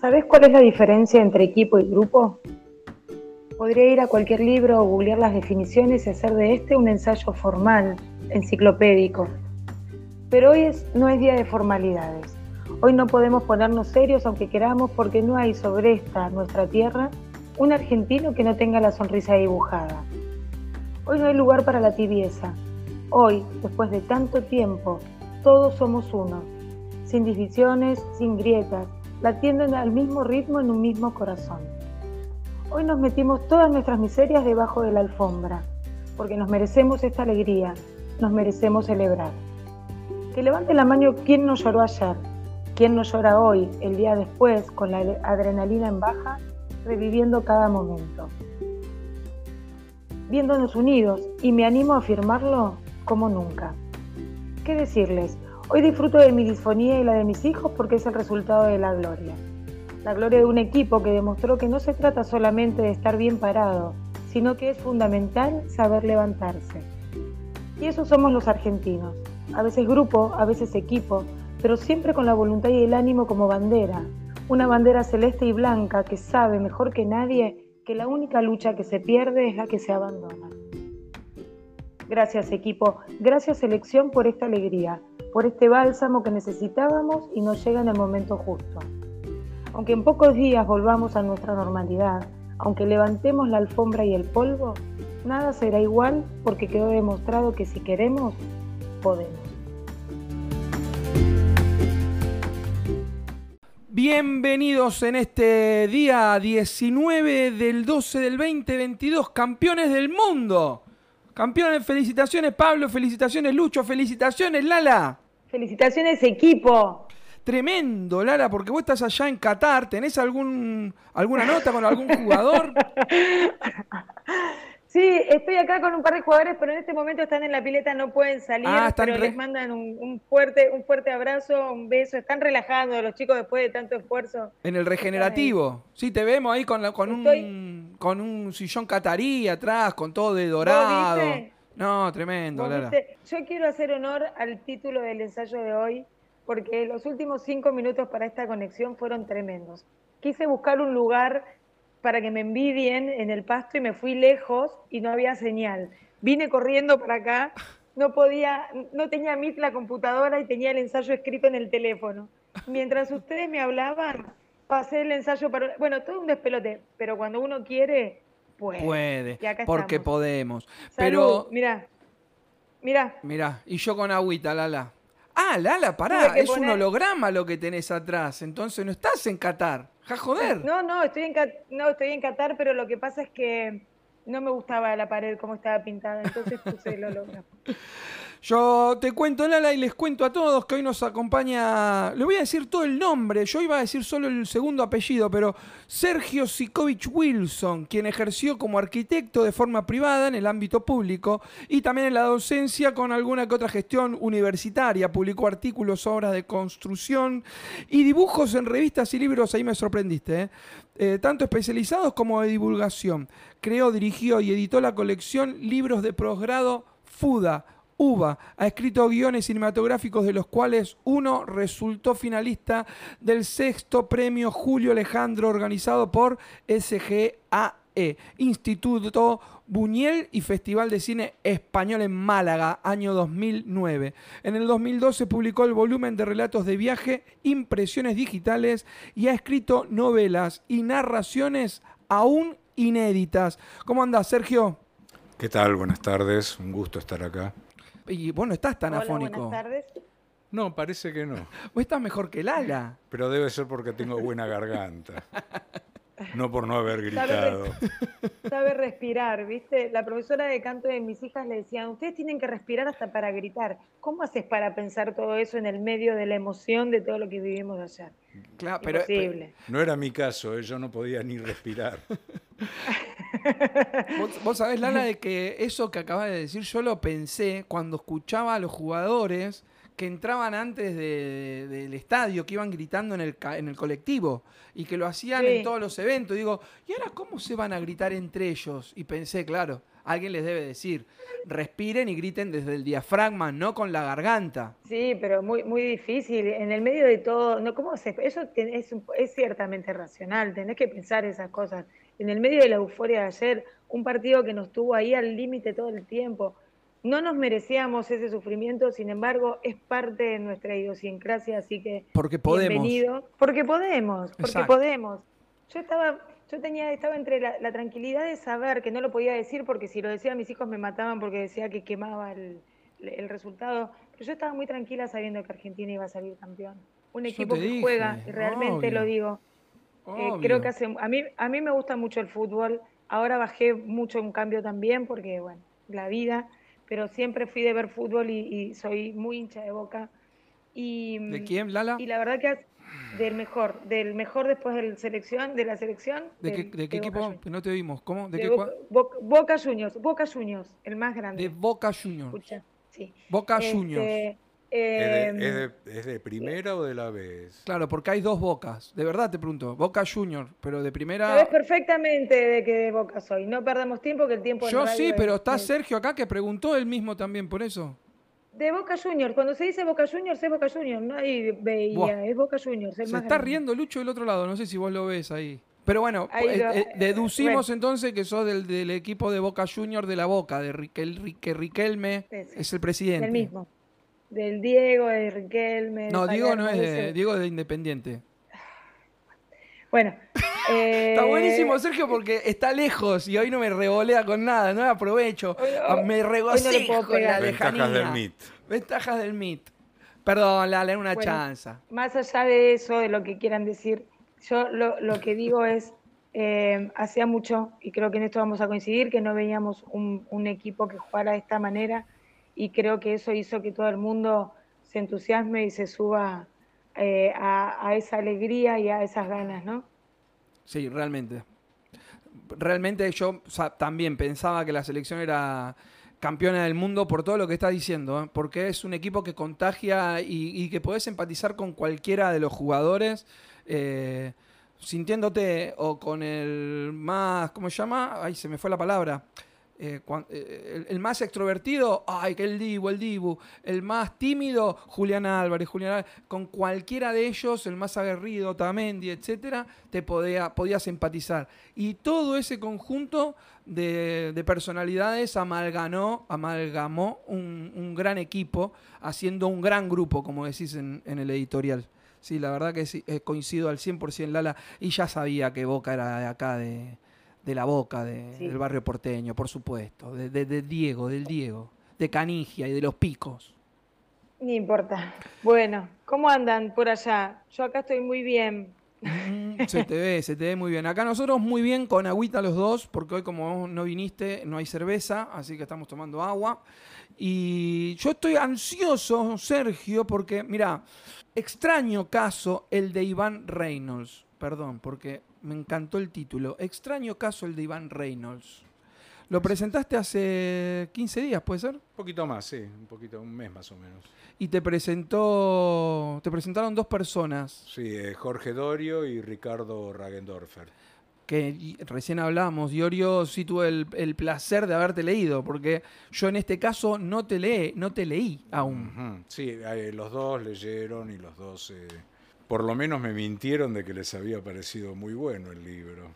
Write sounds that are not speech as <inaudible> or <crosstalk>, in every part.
¿Sabes cuál es la diferencia entre equipo y grupo? Podría ir a cualquier libro o googlear las definiciones y hacer de este un ensayo formal, enciclopédico. Pero hoy no es día de formalidades. Hoy no podemos ponernos serios aunque queramos porque no hay sobre esta, nuestra tierra, un argentino que no tenga la sonrisa dibujada. Hoy no hay lugar para la tibieza. Hoy, después de tanto tiempo, todos somos uno, sin divisiones, sin grietas, latiendo al mismo ritmo en un mismo corazón. Hoy nos metimos todas nuestras miserias debajo de la alfombra, porque nos merecemos esta alegría, nos merecemos celebrar. Que levante la mano quien no lloró ayer, quien no llora hoy, el día después, con la adrenalina en baja, reviviendo cada momento. Viéndonos unidos, y me animo a afirmarlo como nunca. ¿Qué decirles? Hoy disfruto de mi disfonía y la de mis hijos porque es el resultado de la gloria. La gloria de un equipo que demostró que no se trata solamente de estar bien parado, sino que es fundamental saber levantarse. Y eso somos los argentinos. A veces grupo, a veces equipo, pero siempre con la voluntad y el ánimo como bandera. Una bandera celeste y blanca que sabe mejor que nadie que la única lucha que se pierde es la que se abandona. Gracias equipo, gracias selección por esta alegría por este bálsamo que necesitábamos y nos llega en el momento justo. Aunque en pocos días volvamos a nuestra normalidad, aunque levantemos la alfombra y el polvo, nada será igual porque quedó demostrado que si queremos, podemos. Bienvenidos en este día 19 del 12 del 2022, campeones del mundo. Campeones, felicitaciones Pablo, felicitaciones Lucho, felicitaciones Lala. Felicitaciones equipo. Tremendo, Lala, porque vos estás allá en Qatar, ¿tenés algún, alguna nota con algún jugador? <laughs> Sí, estoy acá con un par de jugadores, pero en este momento están en la pileta, no pueden salir, ah, pero les mandan un, fuerte, un fuerte abrazo, un beso. Están relajando los chicos después de tanto esfuerzo. En el regenerativo. Sí, te vemos ahí con, con, un, con un sillón catarí atrás, con todo de dorado. No, tremendo, Yo quiero hacer honor al título del ensayo de hoy, porque los últimos cinco minutos para esta conexión fueron tremendos. Quise buscar un lugar para que me envidien en el pasto y me fui lejos y no había señal. Vine corriendo para acá, no podía, no tenía Meet la computadora y tenía el ensayo escrito en el teléfono. Mientras ustedes me hablaban, pasé el ensayo para... Bueno, todo un despelote, pero cuando uno quiere, puede. Puede, porque podemos. pero... Mira, mira. Mira, y yo con agüita, Lala. Ah, Lala, pará, es un holograma lo que tenés atrás, entonces no estás en Qatar joder! No, no estoy, en, no, estoy en Qatar, pero lo que pasa es que no me gustaba la pared como estaba pintada, entonces puse el holograma. <laughs> Yo te cuento, Lala, y les cuento a todos que hoy nos acompaña. Le voy a decir todo el nombre. Yo iba a decir solo el segundo apellido, pero Sergio Sikovich Wilson, quien ejerció como arquitecto de forma privada en el ámbito público y también en la docencia con alguna que otra gestión universitaria. Publicó artículos, obras de construcción y dibujos en revistas y libros. Ahí me sorprendiste, ¿eh? Eh, tanto especializados como de divulgación. Creó, dirigió y editó la colección Libros de Posgrado FUDA UBA. Ha escrito guiones cinematográficos de los cuales uno resultó finalista del sexto premio Julio Alejandro organizado por SGAE, Instituto Buñuel y Festival de Cine Español en Málaga, año 2009. En el 2012 publicó el volumen de relatos de viaje, impresiones digitales y ha escrito novelas y narraciones aún inéditas. ¿Cómo andas, Sergio? ¿Qué tal? Buenas tardes, un gusto estar acá. Y vos no estás tan afónico. Buenas tardes. No, parece que no. <laughs> Vos estás mejor que Lala. Pero debe ser porque tengo buena garganta. <laughs> No por no haber gritado. Sabe, respirar, ¿viste? La profesora de canto de mis hijas le decía, ustedes tienen que respirar hasta para gritar. ¿Cómo haces para pensar todo eso en el medio de la emoción de todo lo que vivimos ayer? Claro, pero, no era mi caso, ¿eh? yo no podía ni respirar. <laughs> ¿Vos, sabés, Lala, de que eso que acabas de decir, yo lo pensé cuando escuchaba a los jugadores que entraban antes del estadio, que iban gritando en el, en el colectivo y que lo hacían en todos los eventos. Digo, ¿y ahora cómo se van a gritar entre ellos? Y pensé, claro, Alguien les debe decir, respiren y griten desde el diafragma, no con la garganta. Sí, pero muy, muy difícil. En el medio de todo, no, ¿cómo se, eso es, es ciertamente racional, tenés que pensar esas cosas. En el medio de la euforia de ayer, un partido que nos tuvo ahí al límite todo el tiempo. No nos merecíamos ese sufrimiento, sin embargo, es parte de nuestra idiosincrasia, así que porque podemos. bienvenido. Porque podemos, porque Exacto. podemos. Yo estaba, yo tenía, estaba entre la, la tranquilidad de saber que no lo podía decir porque si lo decía mis hijos me mataban porque decía que quemaba el, el resultado. Pero yo estaba muy tranquila sabiendo que Argentina iba a salir campeón. Un equipo que dije, juega, y realmente obvio. lo digo. Eh, creo que hace, a mí, a mí me gusta mucho el fútbol. Ahora bajé mucho un cambio también porque, bueno, la vida, pero siempre fui de ver fútbol y, y soy muy hincha de boca. Y, ¿De quién, Lala? Y la verdad que es del mejor, del mejor después de la selección, de la selección. ¿De qué, del- de qué equipo? No te oímos. ¿Cómo? ¿De, De qué Boca, Boca- Boca Juniors, Boca Juniors, el más grande. de Boca Juniors. Escucha, sí. Boca Este, Juniors. Eh, ¿Es de, es de- es de primera o de la vez? Claro, porque hay dos bocas. De verdad te pregunto. Boca Juniors, pero de Sabes primera. perfectamente de qué de Boca soy. No perdamos tiempo que el tiempo Yo sí, es- pero está es- Sergio acá que preguntó él mismo también por eso. De Boca Juniors. Cuando se dice Boca Juniors, es Boca Juniors. No hay veía, Buah. es Boca Juniors. El Se más está grande. riendo Lucho del otro lado, no sé si vos lo ves ahí. Pero bueno, Ahí eh, lo- eh, deducimos bueno. entonces que sos del, del equipo de Boca Juniors de la Boca, de Riquel, Rique- Riquelme Ese. es el presidente. Del mismo. Del Diego, de Riquelme. de No, Diego no es de, ese. Diego es de Independiente. Bueno. <laughs> eh, Está buenísimo, Sergio, porque está lejos y hoy no me revolea con nada, no aprovecho. Hoy no- Ah, me no regocijo la pegar. Ventajas del MIT. Ventajas del MIT. Perdón, Lala, una Bueno. chanza. Más allá de eso, de lo que quieran decir, yo lo, lo que digo es, eh, hacía mucho, y creo que en esto vamos a coincidir, que no veíamos un, un equipo que jugara de esta manera, y creo que eso hizo que todo el mundo se entusiasme y se suba eh, a, esa alegría y a esas ganas, ¿no? Sí, realmente. Realmente yo también pensaba que la selección era campeona del mundo por todo lo que está diciendo, ¿eh? porque es un equipo que contagia y, y que podés empatizar con cualquiera de los jugadores, eh, sintiéndote o con el más, ¿cómo se llama? Ay, se me fue la palabra. Eh, cuan- eh, el, más extrovertido, ay, que el Dibu, el Dibu. El más tímido, Julián Álvarez, Julián Álvarez. Con cualquiera de ellos, el más aguerrido, Tamendi, etcétera, te podía, podías empatizar. Y todo ese conjunto de, de personalidades amalganó, amalgamó un, gran equipo, haciendo un gran grupo, como decís en, el editorial. Sí, la verdad que eh, coincido al 100% Lala. Y ya sabía que Boca era de acá, de, de la Boca, de- Sí. del barrio porteño, por supuesto. De, de- de Diego, del Diego. De Canigia y de los picos. Ni importa. Bueno, ¿cómo andan por allá? Yo acá estoy muy bien. Mm, <laughs> Se te ve, se te ve muy bien. Acá nosotros muy bien con agüita los dos, porque hoy como vos no viniste, no hay cerveza, así que estamos tomando agua. Y yo estoy ansioso, Sergio, porque, mira, extraño caso el de Iván Reynolds. Perdón, porque me encantó el título. Extraño caso el de Iván Reynolds. Lo presentaste hace 15 días, ¿puede ser? Un poquito más, sí, un poquito, un mes más o menos. Y te presentó, te presentaron dos personas. Sí, eh, Jorge Dorio y Ricardo Ragendorfer. que recién hablamos, Diorio, sí tuve el, el placer de haberte leído, porque yo en este caso no te leí, no te leí aún. Sí, eh, los dos leyeron y los dos, eh, por lo menos me mintieron de que les había parecido muy bueno el libro.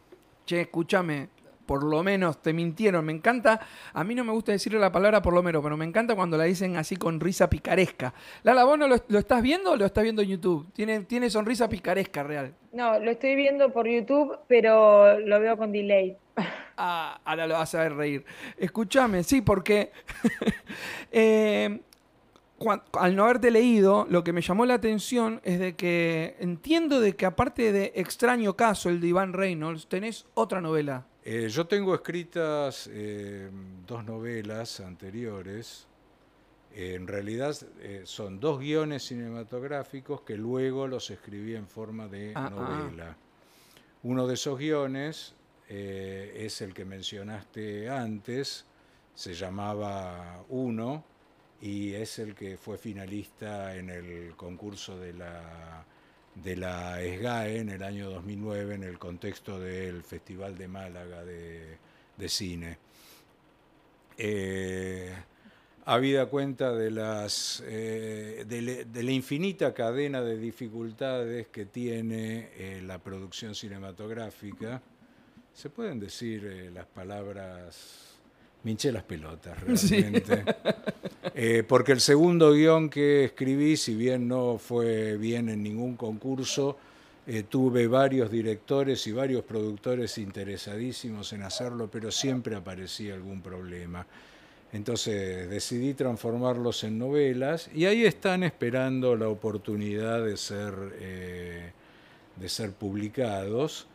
Che, escúchame, por lo menos te mintieron. Me encanta, a mí no me gusta decirle la palabra por lo menos, pero me encanta cuando la dicen así con risa picaresca. Lala, ¿vos no lo, lo estás viendo o lo estás viendo en YouTube? Tiene, tiene sonrisa picaresca real. No, lo estoy viendo por YouTube, pero lo veo con delay. <laughs> Ah, ahora lo vas a ver reír. Escúchame, sí, porque <laughs> eh, al no haberte leído, lo que me llamó la atención es de que entiendo de que aparte de Extraño Caso, el de Iván Reynolds, tenés otra novela. Eh, yo tengo escritas eh, dos novelas anteriores. Eh, en realidad son dos guiones cinematográficos que luego los escribí en forma de Ah, ah. novela. Uno de esos guiones es el que mencionaste antes, se llamaba Uno y es el que fue finalista en el concurso de la, de la SGAE en el año 2009 en el contexto del Festival de Málaga de, de Cine. eh, habida cuenta de, las, eh, de, la infinita cadena de dificultades que tiene eh, la producción cinematográfica, se pueden decir eh, las palabras, minché las pelotas <laughs> realmente. porque el segundo guion que escribí, si bien no fue bien en ningún concurso, tuve varios directores y varios productores interesadísimos en hacerlo, pero siempre aparecía algún problema. Entonces decidí transformarlos en novelas y ahí están esperando la oportunidad de ser, eh, de ser publicados.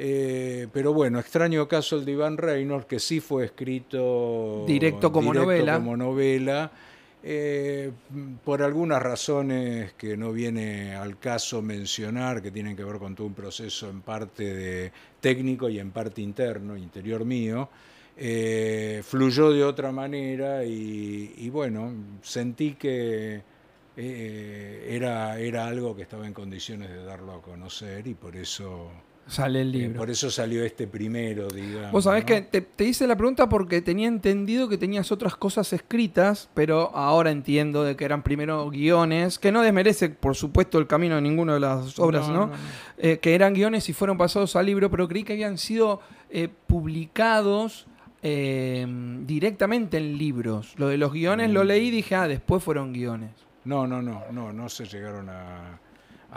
Eh, pero bueno, extraño caso el de Iván Reynolds, que sí fue escrito directo como novela. Como novela eh, por algunas razones que no viene al caso mencionar, que tienen que ver con todo un proceso en parte de técnico y en parte interno, interior mío. Eh, fluyó de otra manera y, bueno, sentí que era, era algo que estaba en condiciones de darlo a conocer y por eso... Sale el eh, libro. por eso salió este primero, digamos. Vos sabés que te, hice la pregunta porque tenía entendido que tenías otras cosas escritas, pero ahora entiendo de que eran primero guiones, que no desmerece, por supuesto, el camino de ninguna de las obras, ¿no? que eran guiones y fueron pasados al libro, pero creí que habían sido publicados Em, directamente en libros. Lo de los guiones lo leí y dije, ah, después fueron guiones. No, no, no, no, no se llegaron a...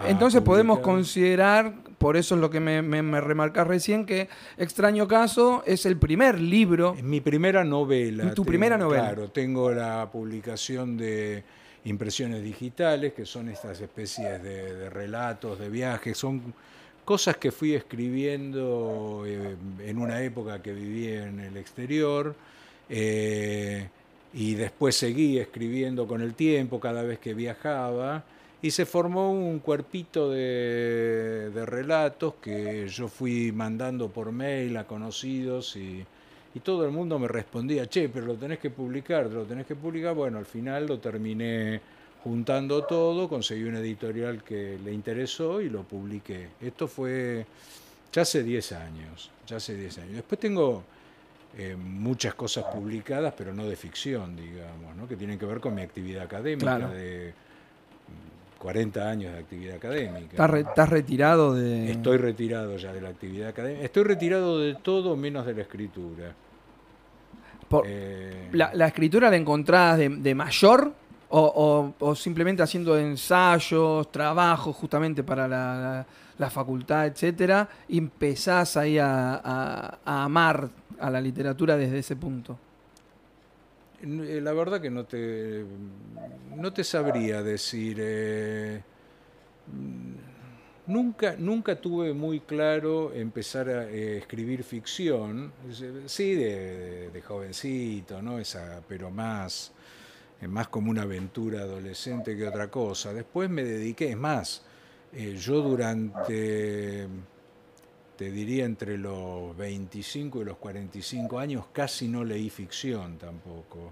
Entonces podemos considerar, por eso es lo que me, me, remarcas recién, que Extraño Caso es el primer libro. mi primera novela. Tu primera novela. Claro, tengo la publicación de impresiones digitales, que son estas especies de, de relatos, de viajes, son cosas que fui escribiendo eh, en una época que viví en el exterior eh, y después seguí escribiendo con el tiempo cada vez que viajaba y se formó un cuerpito de, relatos que yo fui mandando por mail a conocidos y, y, todo el mundo me respondía, che, pero lo tenés que publicar, lo tenés que publicar. Bueno, al final lo terminé juntando todo, conseguí una editorial que le interesó y lo publiqué. Esto fue ya hace 10 años, ya hace 10 años. Después tengo eh, muchas cosas publicadas, pero no de ficción, digamos, ¿no? que tienen que ver con mi actividad académica de 40 mm, años de actividad académica. ¿Estás, retirado de...? Estoy retirado ya de la actividad académica. Estoy retirado de todo menos de la escritura. Eh, la, escritura la encontrás de mayor o, simplemente haciendo ensayos, trabajos justamente para la, facultad, etcétera, y empezás ahí a, amar a la literatura desde ese punto. Eh, la verdad que no te, no te sabría decir. Eh, nunca, nunca tuve muy claro empezar a eh, escribir ficción. Sí, de, jovencito, ¿no? Esa, pero más más como una aventura adolescente que otra cosa. Después me dediqué, es más, yo durante, te diría, entre los 25 y los 45 años casi no leí ficción tampoco.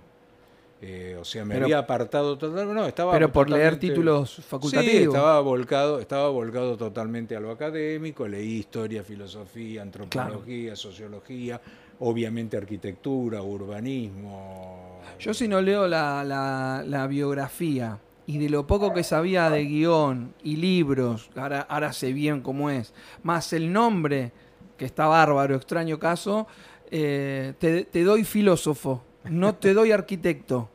Eh, o sea, me había apartado totalmente. No, estaba pero por leer títulos facultativos. Sí, estaba volcado, estaba volcado totalmente a lo académico. Leí historia, filosofía, antropología, sociología, obviamente arquitectura, urbanismo. Yo si no leo la, biografía y de lo poco que sabía de guion y libros, ahora, ahora sé bien cómo es, más el nombre, que está bárbaro, extraño caso, eh, te doy filósofo, no te doy arquitecto.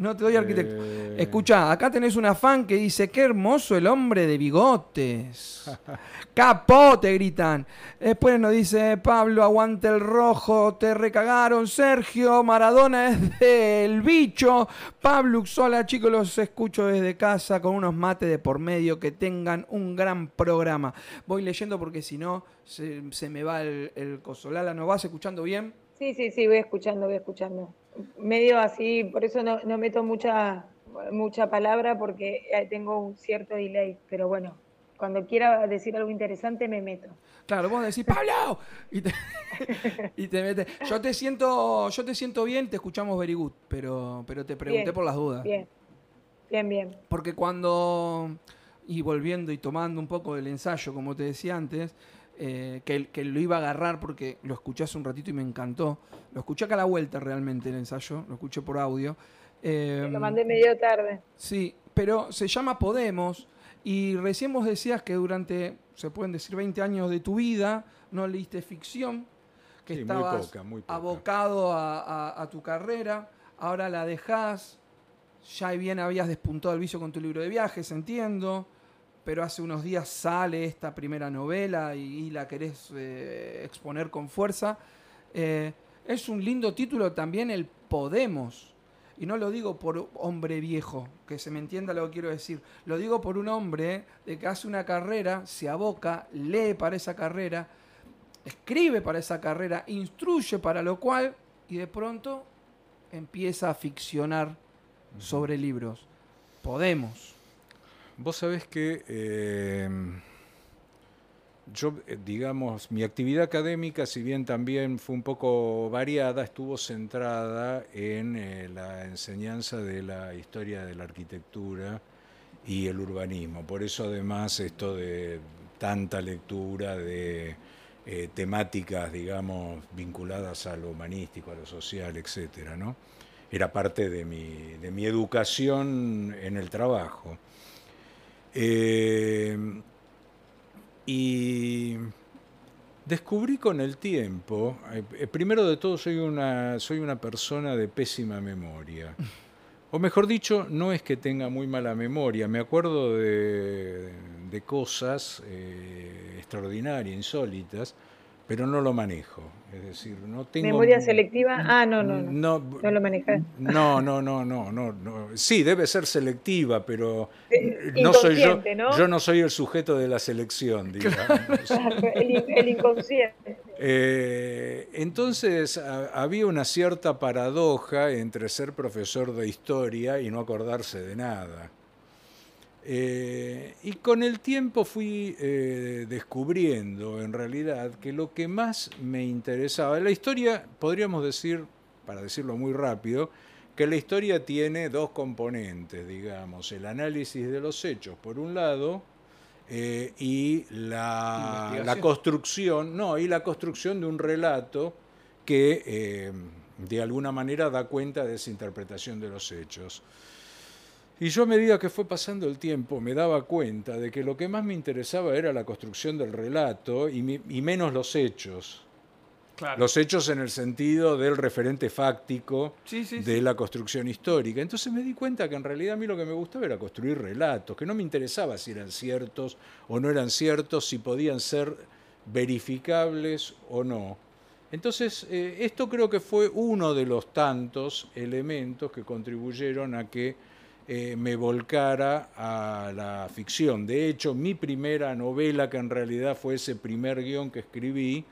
No te doy arquitecto. Eh. Escucha, acá tenés una fan que dice, qué hermoso el hombre de bigotes. <laughs> Capote, gritan. Después nos dice, Pablo, aguante el rojo, te recagaron. Sergio, Maradona es del bicho. Pablo Uxola, chicos, los escucho desde casa con unos mates de por medio. Que tengan un gran programa. Voy leyendo porque si no, se, me va el, el cosolala. ¿Nos vas escuchando bien? Sí, sí, sí, voy escuchando, voy escuchando medio así, por eso no, no, meto mucha, mucha palabra porque eh, tengo un cierto delay, pero bueno, cuando quiera decir algo interesante me meto. Claro, vos decís, Pablo, y te, <laughs> y te metes. Yo te siento, yo te siento bien, te escuchamos very good, pero, pero te pregunté por las dudas. Bien, bien, bien. Porque cuando, y volviendo y tomando un poco del ensayo, como te decía antes, eh, que, que lo iba a agarrar porque lo escuché hace un ratito y me encantó. Lo escuché acá a la vuelta realmente el ensayo, lo escuché por audio. Eh, lo mandé medio tarde. Sí, pero se llama Podemos y recién vos decías que durante, se pueden decir, 20 años de tu vida no leíste ficción, que estabas abocado a, tu carrera, ahora la dejás, ya bien habías despuntado el vicio con tu libro de viajes, entiendo, pero hace unos días sale esta primera novela y, la querés eh, exponer con fuerza. Eh, es un lindo título también el Podemos. Y no lo digo por hombre viejo, que se me entienda lo que quiero decir. Lo digo por un hombre de que hace una carrera, se aboca, lee para esa carrera, escribe para esa carrera, instruye para lo cual, y de pronto empieza a ficcionar sobre libros. Podemos. Vos sabés que eh, yo, eh, digamos, mi actividad académica, si bien también fue un poco variada, estuvo centrada en eh, la enseñanza de la historia de la arquitectura y el urbanismo. Por eso además esto de tanta lectura de temáticas, digamos, vinculadas a lo humanístico, a lo social, etcétera, ¿no? Era parte de mi, de mi educación en el trabajo. Eh, y descubrí con el tiempo, eh, primero de todo soy una, soy una persona de pésima memoria. O mejor dicho, no es que tenga muy mala memoria, me acuerdo de, cosas eh, extraordinarias, insólitas, pero no lo manejo. Es decir, no tengo. ¿Memoria selectiva? Ah, no, no, no. No, lo manejas. No, no, no, no, no, Sí, debe ser selectiva, pero eh, no soy yo. Yo no soy el sujeto de la selección, <laughs> digamos. el, inconsciente. Eh, entonces había una cierta paradoja entre ser profesor de historia y no acordarse de nada. Eh, y con el tiempo fui eh, descubriendo en realidad que lo que más me interesaba, la historia, podríamos decir, para decirlo muy rápido, que la historia tiene dos componentes, digamos, el análisis de los hechos por un lado eh, y la, la, construcción, no, y la construcción de un relato que de alguna manera da cuenta de esa interpretación de los hechos. Y yo a medida que fue pasando el tiempo me daba cuenta de que lo que más me interesaba era la construcción del relato y, menos los hechos. Los hechos en el sentido del referente fáctico de la construcción histórica. Entonces me di cuenta que en realidad a mí lo que me gustaba era construir relatos, que no me interesaba si eran ciertos o no eran ciertos, si podían ser verificables o no. Entonces, eh, esto creo que fue uno de los tantos elementos que contribuyeron a que eh, me volcara a la ficción. De hecho, mi primera novela, que en realidad fue ese primer guion que escribí,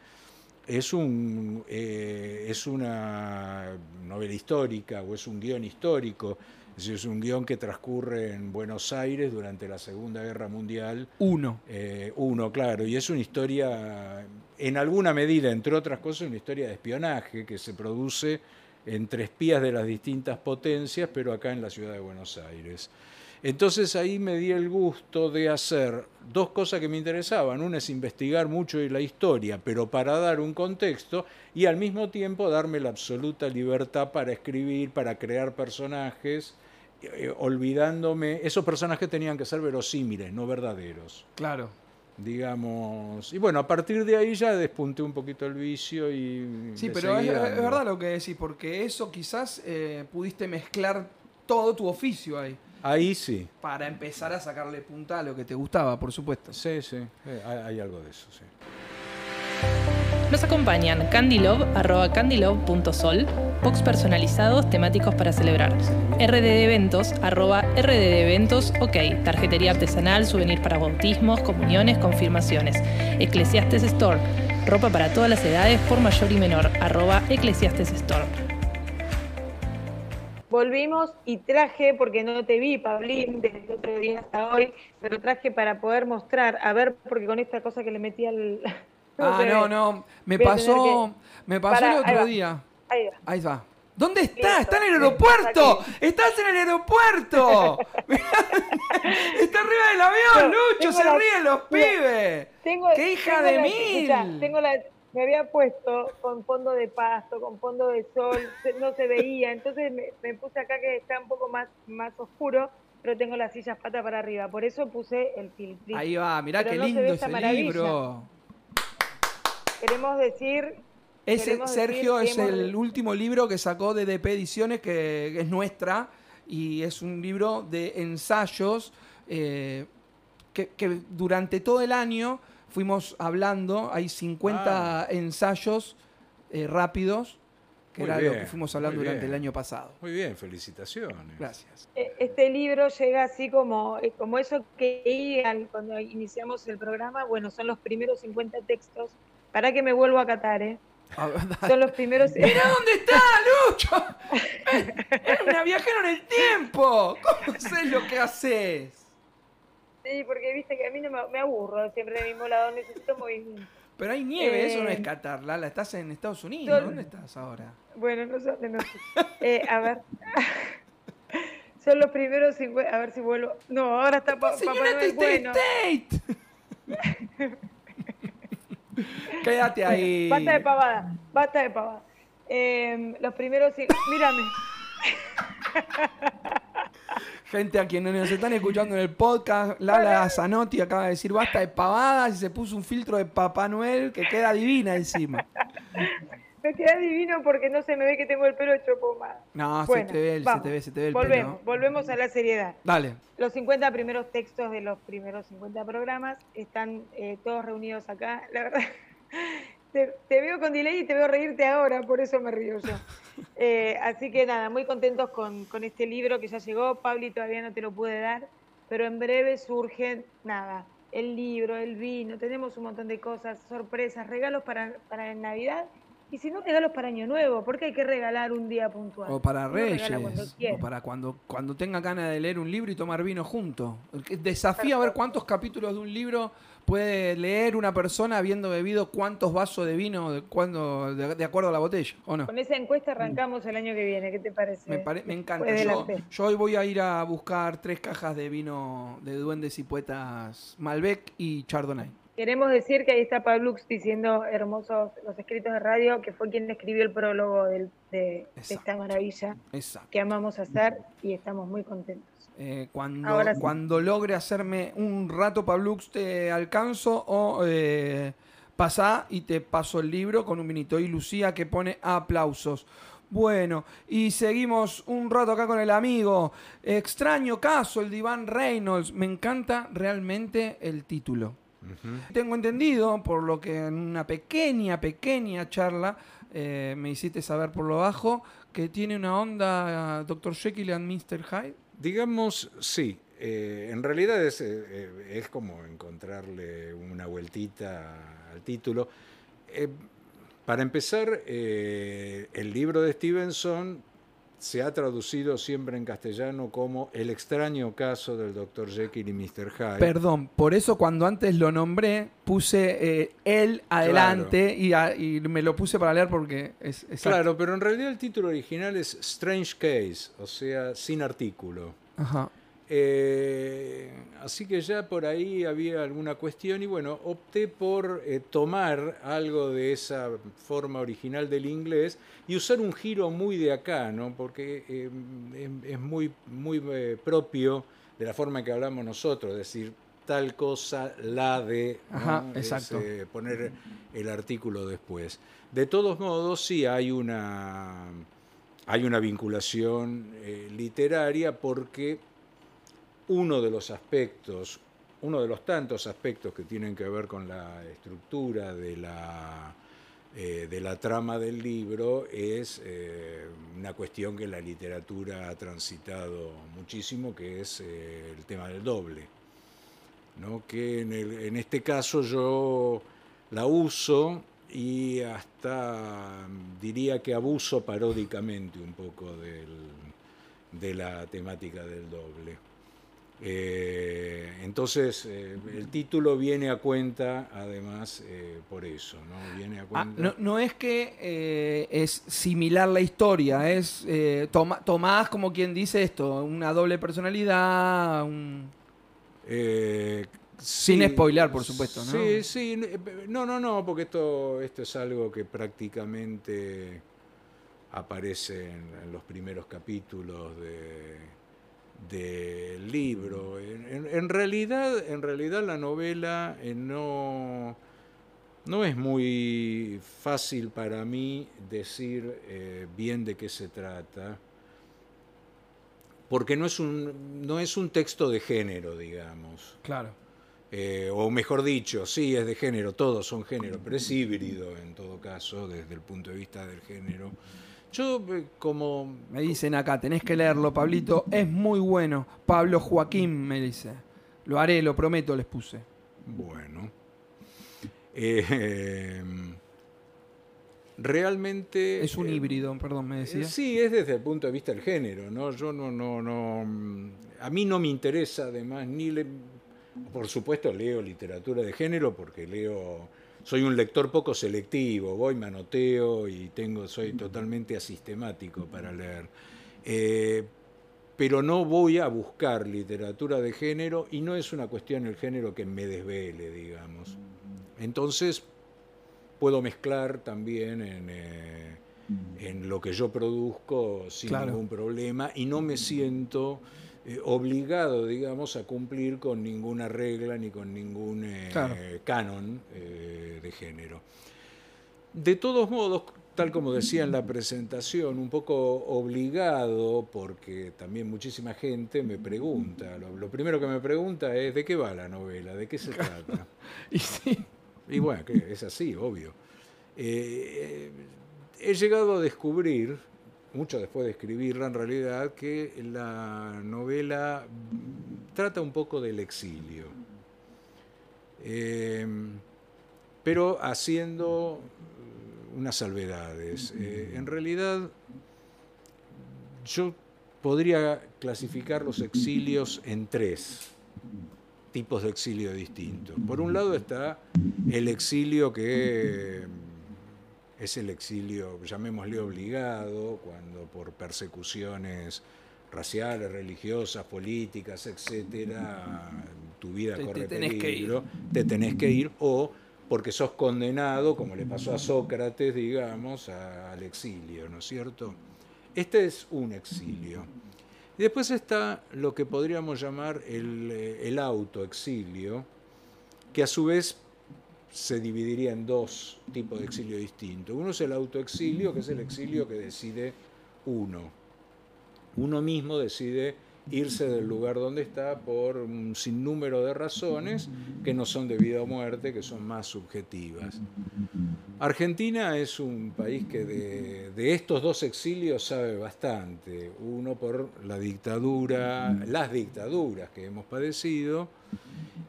es, un, eh, es una novela histórica o es un guion histórico. Es, es un guion que transcurre en Buenos Aires durante la Segunda Guerra Mundial. Uno. Eh, uno, claro. Y es una historia, en alguna medida, entre otras cosas, una historia de espionaje que se produce entre espías de las distintas potencias, pero acá en la ciudad de Buenos Aires. Entonces ahí me di el gusto de hacer dos cosas que me interesaban. Una es investigar mucho la historia, pero para dar un contexto y al mismo tiempo darme la absoluta libertad para escribir, para crear personajes, eh, olvidándome, esos personajes tenían que ser verosímiles, no verdaderos. Claro digamos. Y bueno, a partir de ahí ya despunté un poquito el vicio y... Sí, pero es, verdad lo que decís, porque eso quizás eh, pudiste mezclar todo tu oficio ahí. Ahí sí. Para empezar a sacarle punta a lo que te gustaba, por supuesto. Sí, sí, eh, hay, algo de eso, sí. Nos acompañan candylove, arroba candylove.sol, box personalizados temáticos para celebrar, RD de eventos, arroba RD de eventos, ok, tarjetería artesanal, souvenir para bautismos, comuniones, confirmaciones, Eclesiastes Store, ropa para todas las edades por mayor y menor, arroba Eclesiastes Store. Volvimos y traje, porque no te vi, Pablín, desde el otro día hasta hoy, pero traje para poder mostrar, a ver, porque con esta cosa que le metí al, Ah, no, no. Me pasó, me pasó el otro día. Ahí va. ¿Dónde está? Listo, está en el aeropuerto. Estás en el aeropuerto. <laughs> está arriba del avión, Yo Lucho. Se la- ríen los pibes. Tengo, ¡Qué hija tengo de la- mil! escuchá, tengo la, me había puesto con fondo de pasto, con fondo de sol, no se veía, entonces me, me puse acá que está un poco más, más oscuro, pero tengo las sillas pata para arriba, por eso puse el filtrito. Ahí va, mirá Pero qué no lindo ese maravilla. libro. Queremos decir, Ese, Sergio, es hemos- el último libro que sacó de DP Ediciones, que es nuestra, y es un libro de ensayos eh, que, que durante todo el año fuimos hablando. Hay 50 Ah. ensayos eh, rápidos, que Muy era lo bien, que fuimos hablando durante bien. el año pasado. Muy bien, felicitaciones. Gracias. eh, este libro llega así como, eh, como eso que cuando iniciamos el programa, bueno, son los primeros 50 textos, para que me vuelvo a catar, ¿eh? Son los primeros... ¡Mirá dónde está, Lucho! ¡Es una viajera en el tiempo! ¿Cómo sé lo que haces? Sí, porque viste que a mí no me, me aburro siempre del mismo lado, necesito movimiento. Pero hay nieve, eso no es Eh, Qatar, Lala. Estás en Estados Unidos. Sol- ¿Dónde estás ahora? Bueno, no sé me fui. Eh, a ver. <laughs> Son los primeros 50. A ver si vuelvo. No, ahora está pa- Papá Señora Noel. Bueno, State. <laughs> <laughs> Quédate ahí. basta de pavada. Basta de pavada. Eh, los primeros. Mírame. <laughs> Gente a quienes nos están escuchando en el podcast, Lala Zanotti acaba de decir basta de pavadas y se puso un filtro de Papá Noel que queda divina encima. <laughs> Me queda divino porque no se me ve que tengo el pelo hecho pomada. No, Bueno, se te ve, el- se te ve, se te ve el volvemos, pelo. volvemos a la seriedad. Dale. Los 50 primeros textos de los primeros 50 programas están eh, todos reunidos acá. La verdad, <laughs> te, te veo con delay y te veo reírte ahora, por eso me río yo. <laughs> Eh, así que nada, muy contentos con, con este libro que ya llegó. Pabli todavía no te lo pude dar, pero en breve surgen, nada, el libro, el vino, tenemos un montón de cosas, sorpresas, regalos para, para Navidad. Y si no, regalos para Año Nuevo, porque hay que regalar un día puntual. O para Uno Reyes. cuando O para cuando, cuando tenga ganas de leer un libro y tomar vino juntos. Desafío a ver cuántos capítulos de un libro puede leer una persona habiendo bebido cuántos vasos de vino de, cuando, de, de acuerdo a la botella, ¿o no? Con esa encuesta arrancamos el año que viene, ¿qué te parece? Me, pare- me encanta. Yo, yo hoy voy a ir a buscar tres cajas de vino de duendes y poetas Malbec y Chardonnay. Queremos decir que ahí está Pablux diciendo hermosos los escritos de radio, que fue quien escribió el prólogo del- de, de esta maravilla Exacto. que amamos hacer y estamos muy contentos. Eh, cuando, Ahora sí. cuando logre hacerme un rato Pablux te alcanzo o eh, pasá y te paso el libro con un vinito. Y Lucía que pone aplausos. Bueno, y seguimos un rato acá con el amigo. Extraño caso, el diván Reynolds. Me encanta realmente el título. Tengo entendido, por lo que en una pequeña, pequeña charla eh, me hiciste saber por lo bajo, que tiene una onda Dr. Jekyll and Mr. Hyde. Digamos, sí. eh, en realidad es, eh, es como encontrarle una vueltita al título. Para empezar, el libro de Stevenson se ha traducido siempre en castellano como El extraño caso del Dr. Jekyll y Mr. Hyde. Perdón, por eso cuando antes lo nombré puse eh, él adelante y, a- y me lo puse para leer porque es exacto. Claro, pero en realidad el título original es Strange Case, o sea, sin artículo. Ajá. Eh, así que ya por ahí había alguna cuestión y bueno, opté por eh, tomar algo de esa forma original del inglés y usar un giro muy de acá, ¿no? Porque eh, es, es muy, muy propio de la forma en que hablamos nosotros, es decir, tal cosa, la de, ¿no? Ajá, Es, exacto. poner el artículo después. De todos modos, sí hay una, hay una vinculación literaria porque uno de los aspectos, uno de los tantos aspectos que tienen que ver con la estructura de la, eh, de la trama del libro es eh, una cuestión que la literatura ha transitado muchísimo, que es eh, el tema del doble. ¿no? Que en, este caso yo la uso y hasta diría que abuso paródicamente un poco de la temática del doble. Eh, entonces, eh, el título viene a cuenta, además, eh, por eso, ¿no? Viene a Ah, cuenta. no, no es que es similar la historia, es toma- tomás como quien dice esto, una doble personalidad, un- Sin spoilear, por supuesto, ¿no? Sí, sí. No, no, no, porque esto, esto es algo que prácticamente aparece en, en los primeros capítulos de del libro. En, realidad, en realidad la novela eh, no, no es muy fácil para mí decir eh, bien de qué se trata, porque no es un, no es un texto de género, digamos. Claro. Eh, o mejor dicho, sí, es de género, todos son género, pero es híbrido en todo caso, desde el punto de vista del género. Yo, eh, como. Me dicen acá, tenés que leerlo, Pablito, es muy bueno. Pablo Joaquín me dice. Lo haré, lo prometo, les puse. Bueno. eh, realmente. Es un eh, híbrido, perdón, me Eh, decía. Sí, es desde el punto de vista del género, ¿no? Yo no, no, no. mm, A mí no me interesa además ni le. Por supuesto leo literatura de género porque leo. Soy un lector poco selectivo, voy, manoteo y tengo, soy totalmente asistemático para leer. Eh, pero no voy a buscar literatura de género y no es una cuestión el género que me desvele, digamos. Entonces, puedo mezclar también en, eh, en lo que yo produzco sin Claro. ningún problema y no me siento eh, obligado, digamos, a cumplir con ninguna regla ni con ningún eh, Claro. canon eh, de género. De todos modos, tal como decía en la presentación, un poco obligado, porque también muchísima gente me pregunta, lo, lo primero que me pregunta es ¿de qué va la novela? ¿De qué se trata? <laughs> Y sí, Y bueno, que es así, obvio. He llegado a descubrir, mucho después de escribirla en realidad, que la novela trata un poco del exilio. Eh, pero haciendo unas salvedades. Eh, en realidad, yo podría clasificar los exilios en tres tipos de exilio distintos. Por un lado está el exilio que mm, es el exilio, llamémosle obligado, cuando por persecuciones raciales, religiosas, políticas, etcétera, tu vida Te- te corre tenés que ir. peligro, te tenés que ir, o porque sos condenado, como le pasó a Sócrates, digamos, a- al exilio, ¿no es cierto? Este es un exilio. Y después está lo que podríamos llamar el, eh, el autoexilio, que a su vez se dividiría en dos tipos de exilio distintos. Uno es el autoexilio, que es el exilio que decide uno. Uno mismo decide irse del lugar donde está por un sinnúmero de razones que no son de vida o muerte, que son más subjetivas. Argentina es un país que de, de estos dos exilios sabe bastante. Uno por la dictadura, las dictaduras que hemos padecido,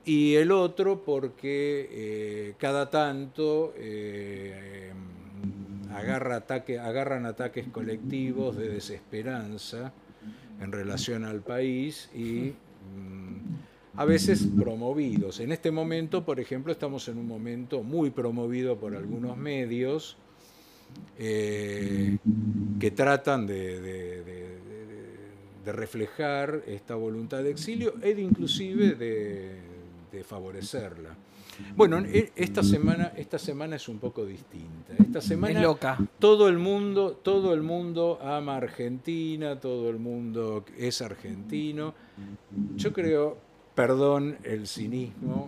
y el otro porque eh, cada tanto eh, agarra ataque, agarran ataques colectivos de desesperanza en relación al país y mm, a veces promovidos. En este momento, por ejemplo, estamos en un momento muy promovido por algunos medios eh, que tratan de, de- reflejar esta voluntad de exilio e inclusive de, de favorecerla. Bueno, e- esta semana, esta semana es un poco distinta. Esta semana es loca. todo el mundo, todo el mundo ama Argentina, todo el mundo es argentino. Yo creo, perdón el cinismo,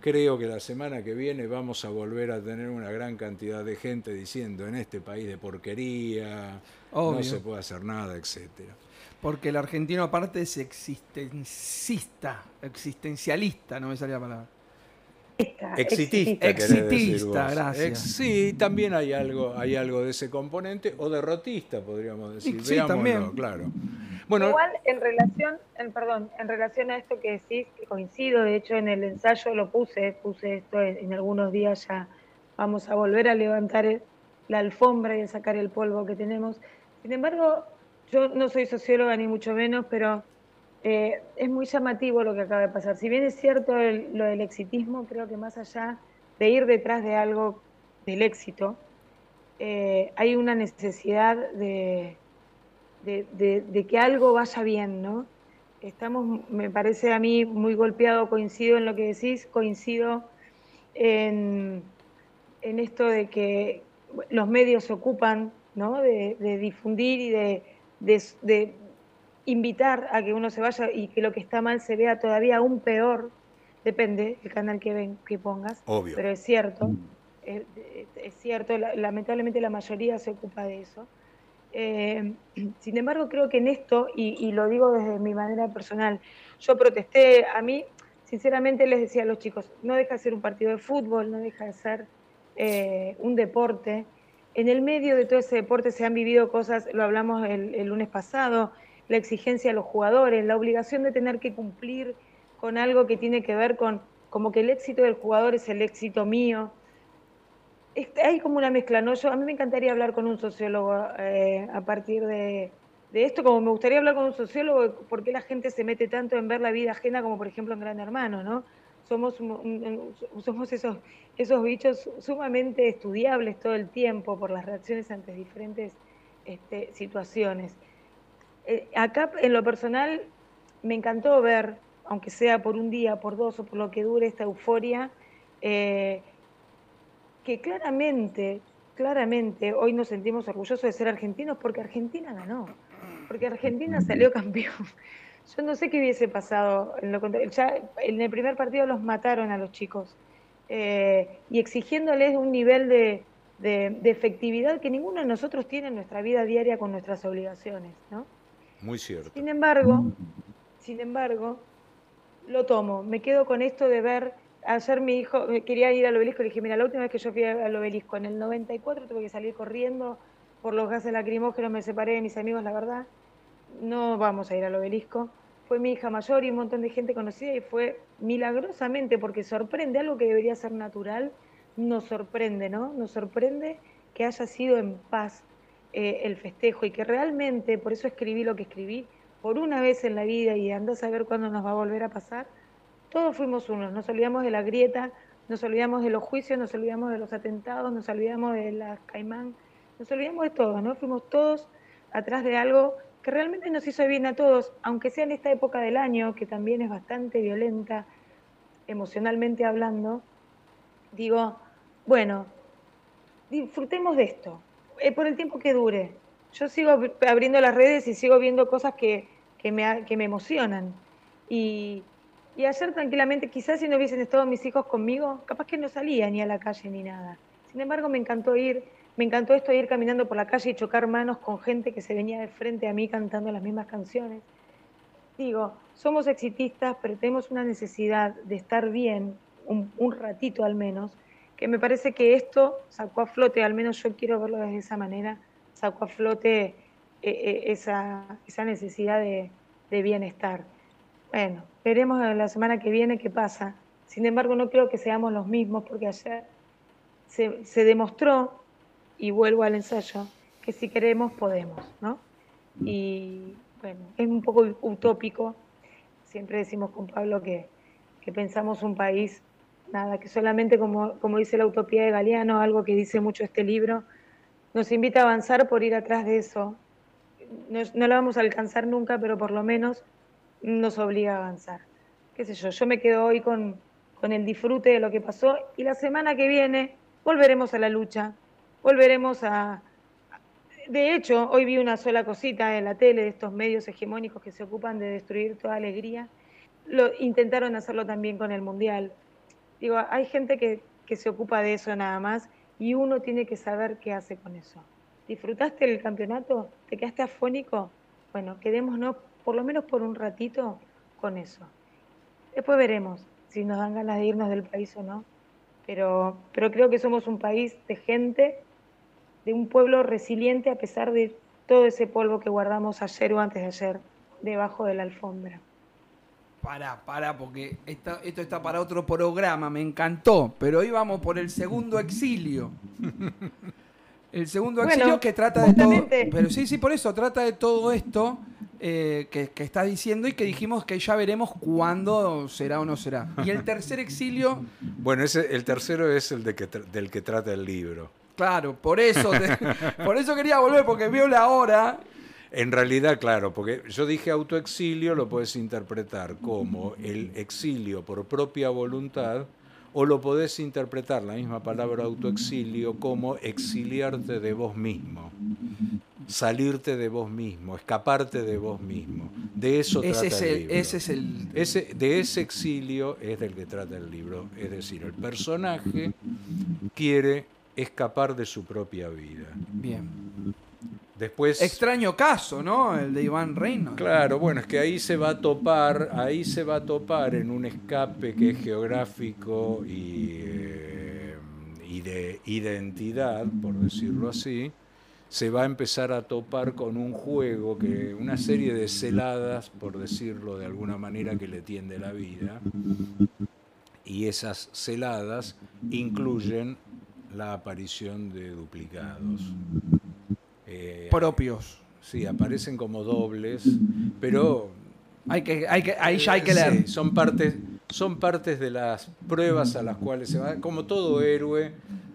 creo que la semana que viene vamos a volver a tener una gran cantidad de gente diciendo en este país de porquería, no se puede hacer nada, etcétera. Porque el argentino aparte es existencista, existencialista, no me salía la palabra. Exitista, Exitista, vos. gracias. Ex- sí, también hay algo, hay algo de ese componente, o derrotista, podríamos decir. Sí, Veámoslo, también. claro. Bueno, Igual en relación, en, perdón, en relación a esto que decís, que coincido, de hecho en el ensayo lo puse, puse esto en, en algunos días ya vamos a volver a levantar el- la alfombra y a sacar el polvo que tenemos. Sin embargo, yo no soy socióloga ni mucho menos, pero Eh, es muy llamativo lo que acaba de pasar. Si bien es cierto lo del exitismo, creo que más allá de ir detrás de algo del éxito, eh, hay una necesidad de, que algo vaya bien, ¿no? Estamos, me parece a mí, muy golpeado, coincido en lo que decís, coincido en, en esto de que los medios se ocupan ¿no? de, difundir y de, de, invitar a que uno se vaya y que lo que está mal se vea todavía aún peor, depende del canal que, ven, que pongas, Obvio. pero es cierto, mm. es, cierto, lamentablemente la mayoría se ocupa de eso. Eh, <clears throat> sin embargo, creo que en esto, y, lo digo desde mi manera personal, yo protesté, a mí, sinceramente les decía a los chicos, no deja de ser un partido de fútbol, no deja de ser eh, un deporte. En el medio de todo ese deporte se han vivido cosas, lo hablamos el, lunes pasado, la exigencia de los jugadores, la obligación de tener que cumplir con algo que tiene que ver con como que el éxito del jugador es el éxito mío. hay como una mezcla, ¿no? Yo, a mí me encantaría hablar con un sociólogo eh, a partir de, de, esto, como me gustaría hablar con un sociólogo, por qué la gente se mete tanto en ver la vida ajena como por ejemplo en Gran Hermano, ¿no? Somos, somos esos, esos bichos sumamente estudiables todo el tiempo por las reacciones ante diferentes este, situaciones. Eh, acá, en lo personal, me encantó ver, aunque sea por un día, por dos o por lo que dure esta euforia, eh, que claramente, claramente hoy nos sentimos orgullosos de ser argentinos porque Argentina ganó, porque Argentina salió campeón. Yo no sé qué hubiese pasado. En, lo, ya en el primer partido los mataron a los chicos eh, y exigiéndoles un nivel de, efectividad que ninguno de nosotros tiene en nuestra vida diaria con nuestras obligaciones, ¿no? Muy cierto. Sin embargo, sin embargo, lo tomo. Me quedo con esto de ver. Ayer mi hijo quería ir al obelisco. Le dije, mira, la última vez que yo fui al obelisco, en el 94, tuve que salir corriendo por los gases lacrimógenos. Me separé de mis amigos, la verdad no vamos a ir al obelisco. Fue mi hija mayor y un montón de gente conocida y fue milagrosamente, porque sorprende algo que debería ser natural, nos sorprende, ¿no? Nos sorprende que haya sido en paz eh, el festejo y que realmente, por eso escribí lo que escribí, por una vez en la vida y anda a saber cuándo nos va a volver a pasar, todos fuimos unos, nos olvidamos de la grieta, nos olvidamos de los juicios, nos olvidamos de los atentados, nos olvidamos de la caimán, nos olvidamos de todo, ¿no? Fuimos todos atrás de algo que realmente nos hizo bien a todos, aunque sea en esta época del año, que también es bastante violenta emocionalmente hablando, digo, bueno, disfrutemos de esto, eh, por el tiempo que dure. Yo sigo abriendo las redes y sigo viendo cosas que, me, que me, emocionan. Y, y ayer tranquilamente, quizás si no hubiesen estado mis hijos conmigo, capaz que no salía ni a la calle ni nada. Sin embargo, me encantó ir, me encantó esto de ir caminando por la calle y chocar manos con gente que se venía de frente a mí cantando las mismas canciones. Digo, somos exitistas, pero tenemos una necesidad de estar bien, un, ratito al menos, que me parece que esto sacó a flote, al menos yo quiero verlo de esa manera, sacó a flote eh, eh, esa, esa, necesidad de, bienestar. Bueno, veremos la semana que viene qué pasa. Sin embargo, no creo que seamos los mismos, porque ayer se, se demostró y vuelvo al ensayo, que si queremos podemos, ¿no? Y bueno, es un poco utópico, siempre decimos con Pablo que, pensamos un país, nada, que solamente como, como dice la utopía de Galeano, algo que dice mucho este libro, nos invita a avanzar por ir atrás de eso. No, no lo vamos a alcanzar nunca, pero por lo menos nos obliga a avanzar. Qué sé yo, yo me quedo hoy con, con el disfrute de lo que pasó y la semana que viene volveremos a la lucha, volveremos a... De hecho, hoy vi una sola cosita en la tele de estos medios hegemónicos que se ocupan de destruir toda alegría. Lo, intentaron hacerlo también con el Mundial. Digo, hay gente que, que se ocupa de eso nada más y uno tiene que saber qué hace con eso. ¿Disfrutaste el campeonato? ¿Te quedaste afónico? Bueno, quedémonos por lo menos por un ratito con eso. Después veremos si nos dan ganas de irnos del país o no. Pero, pero creo que somos un país de gente de un pueblo resiliente a pesar de todo ese polvo que guardamos ayer o antes de ayer debajo de la alfombra. Para, para, porque esto, esto está para otro programa, me encantó, pero hoy vamos por el segundo exilio. <laughs> El segundo Bueno, exilio que trata de todo. Pero sí, sí, por eso trata de todo esto eh, que, que está diciendo y que dijimos que ya veremos cuándo será o no será. Y el tercer exilio, Bueno, ese, el tercero es el de que del que trata el libro. Claro, por eso, <laughs> por eso quería volver, porque veo la hora. En realidad, claro, porque yo dije autoexilio, lo puedes interpretar como el exilio por propia voluntad, o lo podés interpretar, la misma palabra autoexilio, como exiliarte de vos mismo, salirte de vos mismo, escaparte de vos mismo. De eso Ese trata es el, el, libro. ese es el. Ese- de ese exilio es del que trata el libro. Es decir, el personaje quiere escapar de su propia vida. Bien. Después. Extraño caso, ¿no? El de Iván Reynolds. Claro, bueno, es que ahí se va a topar, ahí se va a topar en un escape que es geográfico y, eh, y de identidad, por decirlo así, se va a empezar a topar con un juego que, una serie de celadas, por decirlo de alguna manera, que le tiende la vida. Y esas celadas incluyen la aparición de duplicados. Eh, Propios. Sí, aparecen como dobles, pero Hay que, hay que, ahí ya hay que Sí, leer. son partes, son partes de las pruebas a las cuales se va, como todo héroe,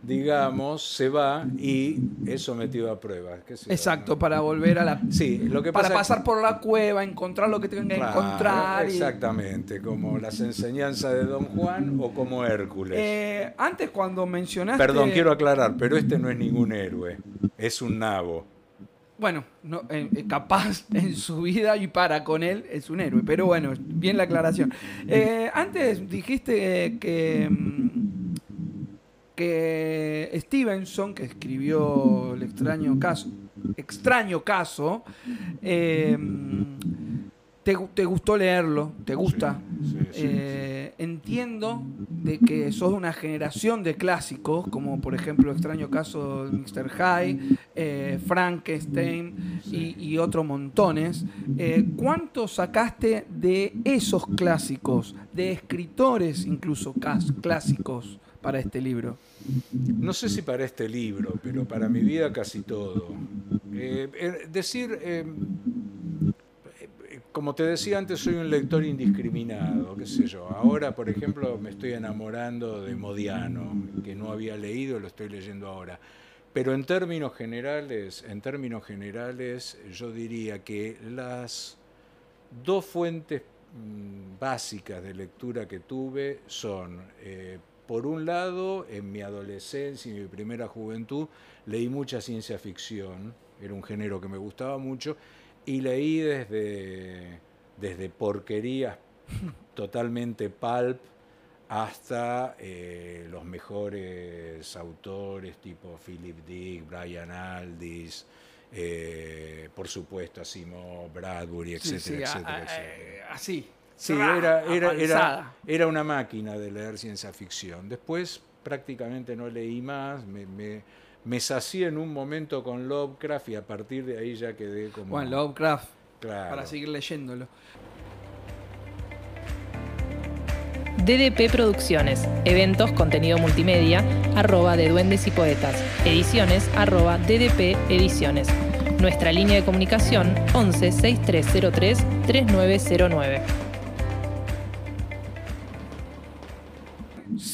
digamos, se va y es sometido a pruebas. Exacto, ¿no? para volver a la. Sí, lo que Para pasa pasar por la cueva, encontrar lo que tengan que Claro, encontrar. y- Exactamente, como las enseñanzas de Don Juan o como Hércules. Eh, antes, cuando mencionaste. Perdón, quiero aclarar, pero este no es ningún héroe, es un nabo. Bueno, no, eh, eh, capaz <laughs> en su vida y para con él es un héroe. Pero bueno, bien la aclaración. Eh, antes dijiste que, mm, que Stevenson, que escribió el extraño caso, extraño caso, eh, te, te gustó leerlo, te gusta. Sí, sí, sí, Eh, Entiendo de que sos de una generación de clásicos, como por ejemplo Extraño Caso de Mr. High, eh, Frankenstein y, y otros montones. Eh, ¿Cuánto sacaste de esos clásicos, de escritores incluso clásicos para este libro? No sé si para este libro, pero para mi vida casi todo. Eh, eh, decir, eh, eh, como te decía antes, soy un lector indiscriminado, qué sé yo. Ahora, por ejemplo, me estoy enamorando de Modiano, que no había leído, lo estoy leyendo ahora. Pero en términos generales, en términos generales, yo diría que las dos fuentes mm, básicas de lectura que tuve son, por un lado, en mi adolescencia y mi primera juventud, leí mucha ciencia ficción, era un género que me gustaba mucho, y leí desde, desde porquerías <laughs> totalmente pulp hasta eh, los mejores autores tipo Philip Dick, Brian Aldiss, eh, por supuesto Asimov, Bradbury, etcétera, Sí, sí, a- etcétera, a- etcétera. así. Sí, Ra, era, era, era, era una máquina de leer ciencia ficción. Después prácticamente no leí más, me, me, me sacié en un momento con Lovecraft y a partir de ahí ya quedé como... Bueno, Lovecraft, claro. para seguir leyéndolo. DDP Producciones, eventos, contenido multimedia, arroba de duendes y poetas, ediciones, arroba DDP Ediciones. Nuestra línea de comunicación 11 6303 3909.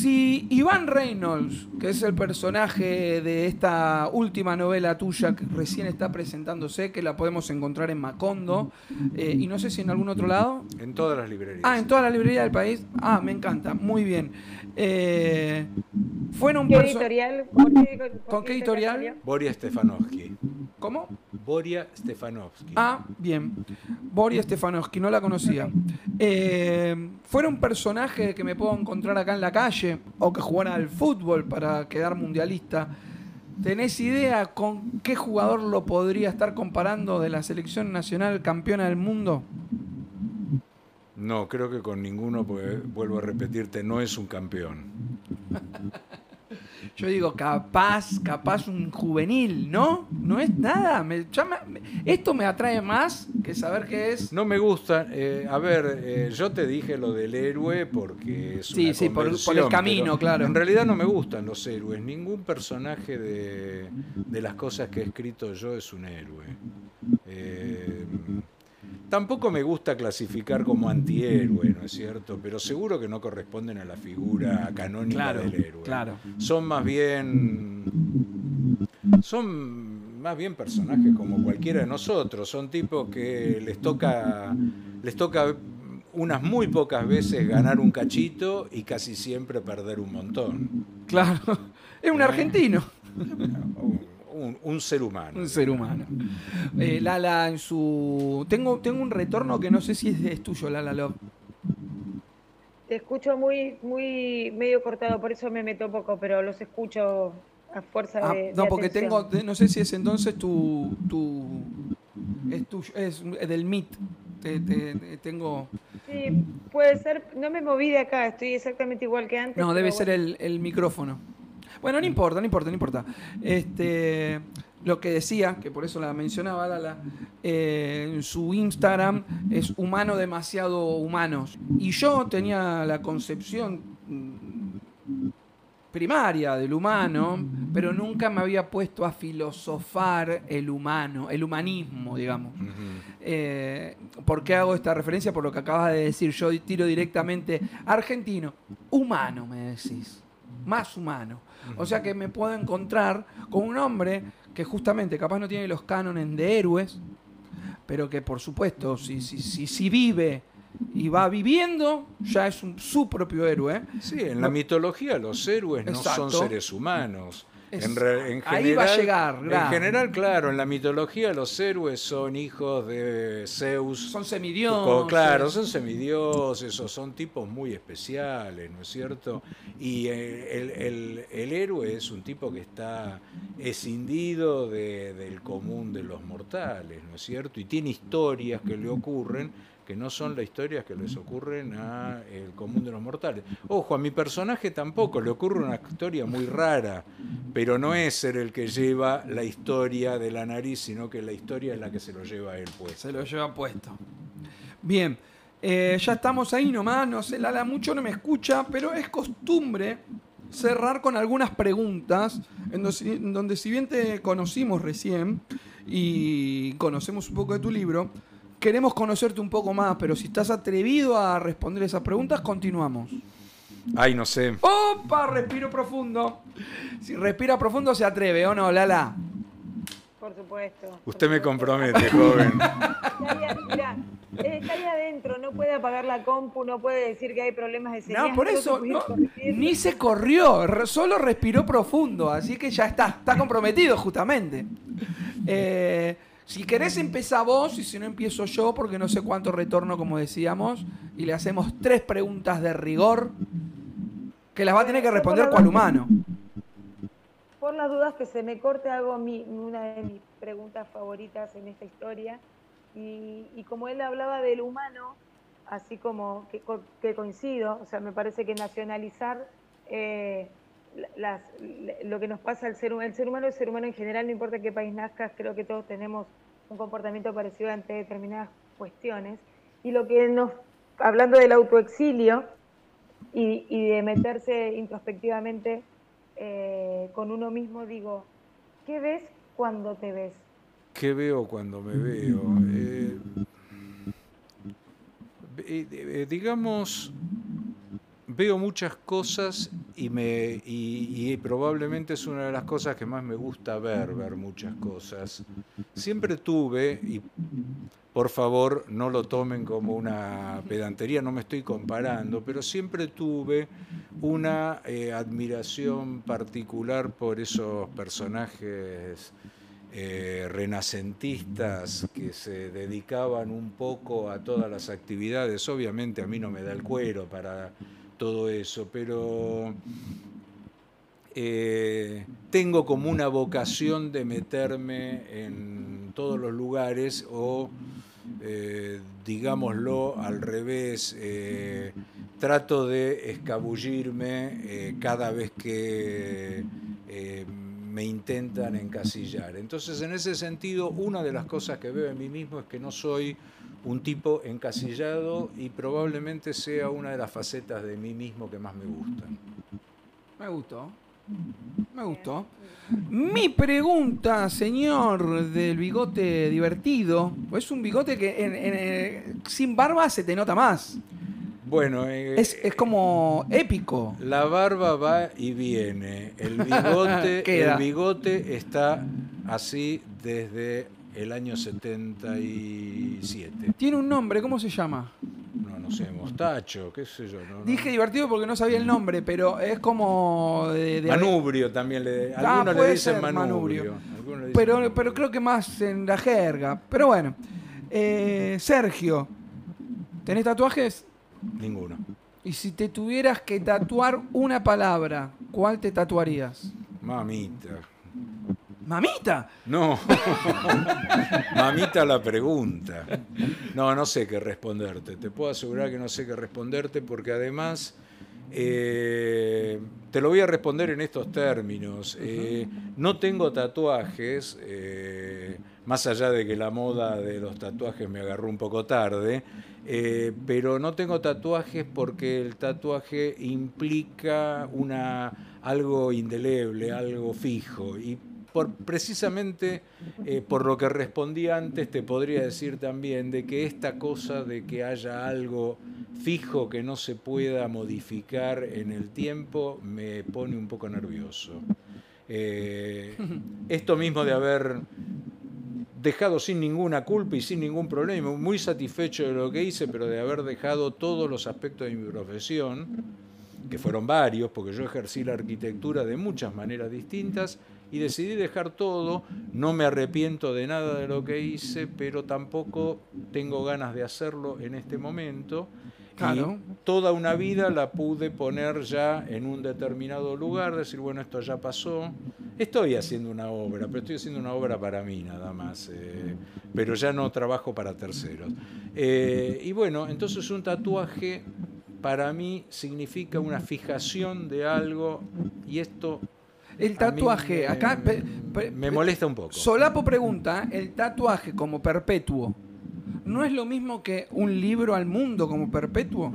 Si Iván Reynolds, que es el personaje de esta última novela tuya que recién está presentándose, que la podemos encontrar en Macondo, eh, y no sé si en algún otro lado. En todas las librerías. Ah, en toda la librería del país. Ah, me encanta, muy bien. Eh, fueron ¿Qué editorial? ¿Por qué- por ¿Con qué editorial? Boria Stefanovsky. ¿Cómo? Boria Stefanovsky. Ah, bien. Boria Stefanovsky, no la conocía. Eh, ¿Fuera un personaje que me puedo encontrar acá en la calle o que jugara al fútbol para quedar mundialista? ¿Tenés idea con qué jugador lo podría estar comparando de la selección nacional campeona del mundo? No, creo que con ninguno, porque vuelvo a repetirte, no es un campeón. <laughs> Yo digo, capaz, capaz un juvenil, ¿no? No es nada. Me, ya me- esto me atrae más que saber qué es. No me gusta. eh, a ver, eh, yo te dije lo del héroe porque es Sí, una sí, por- por el camino, claro. En realidad no me gustan los héroes. Ningún personaje de, de las cosas que he escrito yo es un héroe. Eh, tampoco me gusta clasificar como antihéroe, ¿no es cierto? Pero seguro que no corresponden a la figura canónica Claro, del héroe. claro. Son más bien son más bien personajes como cualquiera de nosotros, son tipos que les toca les toca unas muy pocas veces ganar un cachito y casi siempre perder un montón. Claro. Es un argentino. Un, un- ser humano. Un ser humano. Eh, Lala, en su. Tengo, tengo un retorno que no sé si es, es tuyo, Lala Love. Te escucho muy, muy medio cortado, por eso me meto poco, pero los escucho a fuerza Ah, de, de no, porque atención. tengo. No sé si es entonces tu. tu es tuyo, es del MIT. Te- te- te- tengo. Sí, puede ser. No me moví de acá, estoy exactamente igual que antes. No, debe ser bueno. el, el micrófono. Bueno, no importa, no importa, no importa. Este, lo que decía, que por eso la mencionaba Lala, eh, en su Instagram es humano demasiado humanos. Y yo tenía la concepción primaria del humano, pero nunca me había puesto a filosofar el humano, el humanismo, digamos. Eh, ¿Por qué hago esta referencia? Por lo que acabas de decir. Yo tiro directamente argentino. Humano, me decís. Más humano. O sea que me puedo encontrar con un hombre que justamente capaz no tiene los cánones de héroes, pero que por supuesto, si, si, si, si vive y va viviendo, ya es un- su propio héroe. Sí, en la mitología los héroes no Exacto. son seres humanos. Es- En re- en ahí va a general- En claro. general, claro, en la mitología los héroes son hijos de Zeus. Son semidioses. Claro, son semidioses o son tipos muy especiales, ¿no es cierto? Y eh, el, el- el héroe es un tipo que está escindido de- del común de los mortales, ¿no es cierto? Y tiene historias que le ocurren que no son las historias que les ocurren a el común de los mortales. Ojo, a mi personaje tampoco le ocurre una historia muy rara, pero no es ser el que lleva la historia de la nariz, sino que la historia es la que se lo lleva a él, pues. Se lo lleva puesto. Bien, eh, ya estamos ahí nomás, no sé, Lala mucho no me escucha, pero es costumbre cerrar con algunas preguntas, en donde si bien te conocimos recién y conocemos un poco de tu libro, queremos conocerte un poco más, pero si estás atrevido a responder esas preguntas, continuamos. Ay, no sé. ¡Opa! Respiro profundo. Si respira profundo se atreve, ¿o no, Lala? Por supuesto. por Usted me compromete, joven. <laughs> Estaría, mirá, eh, estaría adentro, no puede apagar la compu, no puede decir que hay problemas de señal. No, por eso no, ni se corrió, solo respiró profundo, así que ya está, está comprometido justamente. Eh, si querés empezar vos y si no empiezo yo, porque no sé cuánto retorno, como decíamos, y le hacemos tres preguntas de rigor que las va a tener que responder cual humano. Por las dudas que se me corte, hago mi, una de mis preguntas favoritas en esta historia. Y, y como él hablaba del humano, así como que, co- que coincido, o sea, me parece que nacionalizar eh, las- lo que nos pasa al ser humano, el ser humano, el ser humano en general, no importa qué país nazcas, creo que todos tenemos un comportamiento parecido ante determinadas cuestiones. Y lo que nos, hablando del autoexilio y, y de meterse introspectivamente eh, con uno mismo, digo, ¿qué ves cuando te ves? ¿Qué veo cuando me veo? <laughs> Eh, eh, eh, digamos, veo muchas cosas y, me, y, probablemente es una de las cosas que más me gusta ver, ver muchas cosas. Siempre tuve, y por favor no lo tomen como una pedantería, no me estoy comparando, pero siempre tuve una eh, admiración particular por esos personajes eh, renacentistas que se dedicaban un poco a todas las actividades. Obviamente a mí no me da el cuero para todo eso, pero eh, tengo como una vocación de meterme en todos los lugares o, eh, digámoslo al revés, eh, trato de escabullirme cada vez que me intentan encasillar. Entonces, en ese sentido, una de las cosas que veo en mí mismo es que no soy un tipo encasillado y probablemente sea una de las facetas de mí mismo que más me gustan. Me gustó. Me gustó. Mi pregunta, señor del bigote divertido, es un bigote que sin barba se te nota más. Bueno, eh, es, como épico. La barba va y viene. El bigote, <laughs> el bigote está así desde el año 77. Tiene un nombre, ¿cómo se llama? No, no sé, mostacho, qué sé yo. Dije divertido porque no sabía el nombre, pero es como de... manubrio también, le, ah, algunos le dicen manubrio. pero, pero creo que más en la jerga. Pero bueno, eh, Sergio, ¿tenés tatuajes? Ninguno. Y si te tuvieras que tatuar una palabra, ¿cuál te tatuarías? Mamita. ¿Mamita? No. <laughs> Mamita la pregunta. No, no sé qué responderte. Te puedo asegurar que no sé qué responderte porque además eh, te lo voy a responder en estos términos. Eh, no tengo tatuajes, eh, más allá de que la moda de los tatuajes me agarró un poco tarde. pero no tengo tatuajes porque el tatuaje implica una, algo indeleble, algo fijo. Y precisamente eh, por lo que respondí antes, te podría decir también de que esta cosa de que haya algo fijo que no se pueda modificar en el tiempo me pone un poco nervioso. Eh, esto mismo de haber dejado sin ninguna culpa y sin ningún problema, muy satisfecho de lo que hice, pero de haber dejado todos los aspectos de mi profesión, que fueron varios, porque yo ejercí la arquitectura de muchas maneras distintas, y decidí dejar todo. No me arrepiento de nada de lo que hice, pero tampoco tengo ganas de hacerlo en este momento. Claro. Y toda una vida la pude poner ya en un determinado lugar, decir, bueno, esto ya pasó. Estoy haciendo una obra, pero estoy haciendo una obra para mí nada más, eh, pero ya no trabajo para terceros. Eh, y bueno, entonces un tatuaje para mí significa una fijación de algo y esto el tatuaje, acá... me molesta un poco. Solapo pregunta, el tatuaje como perpetuo, ¿no es lo mismo que un libro al mundo como perpetuo?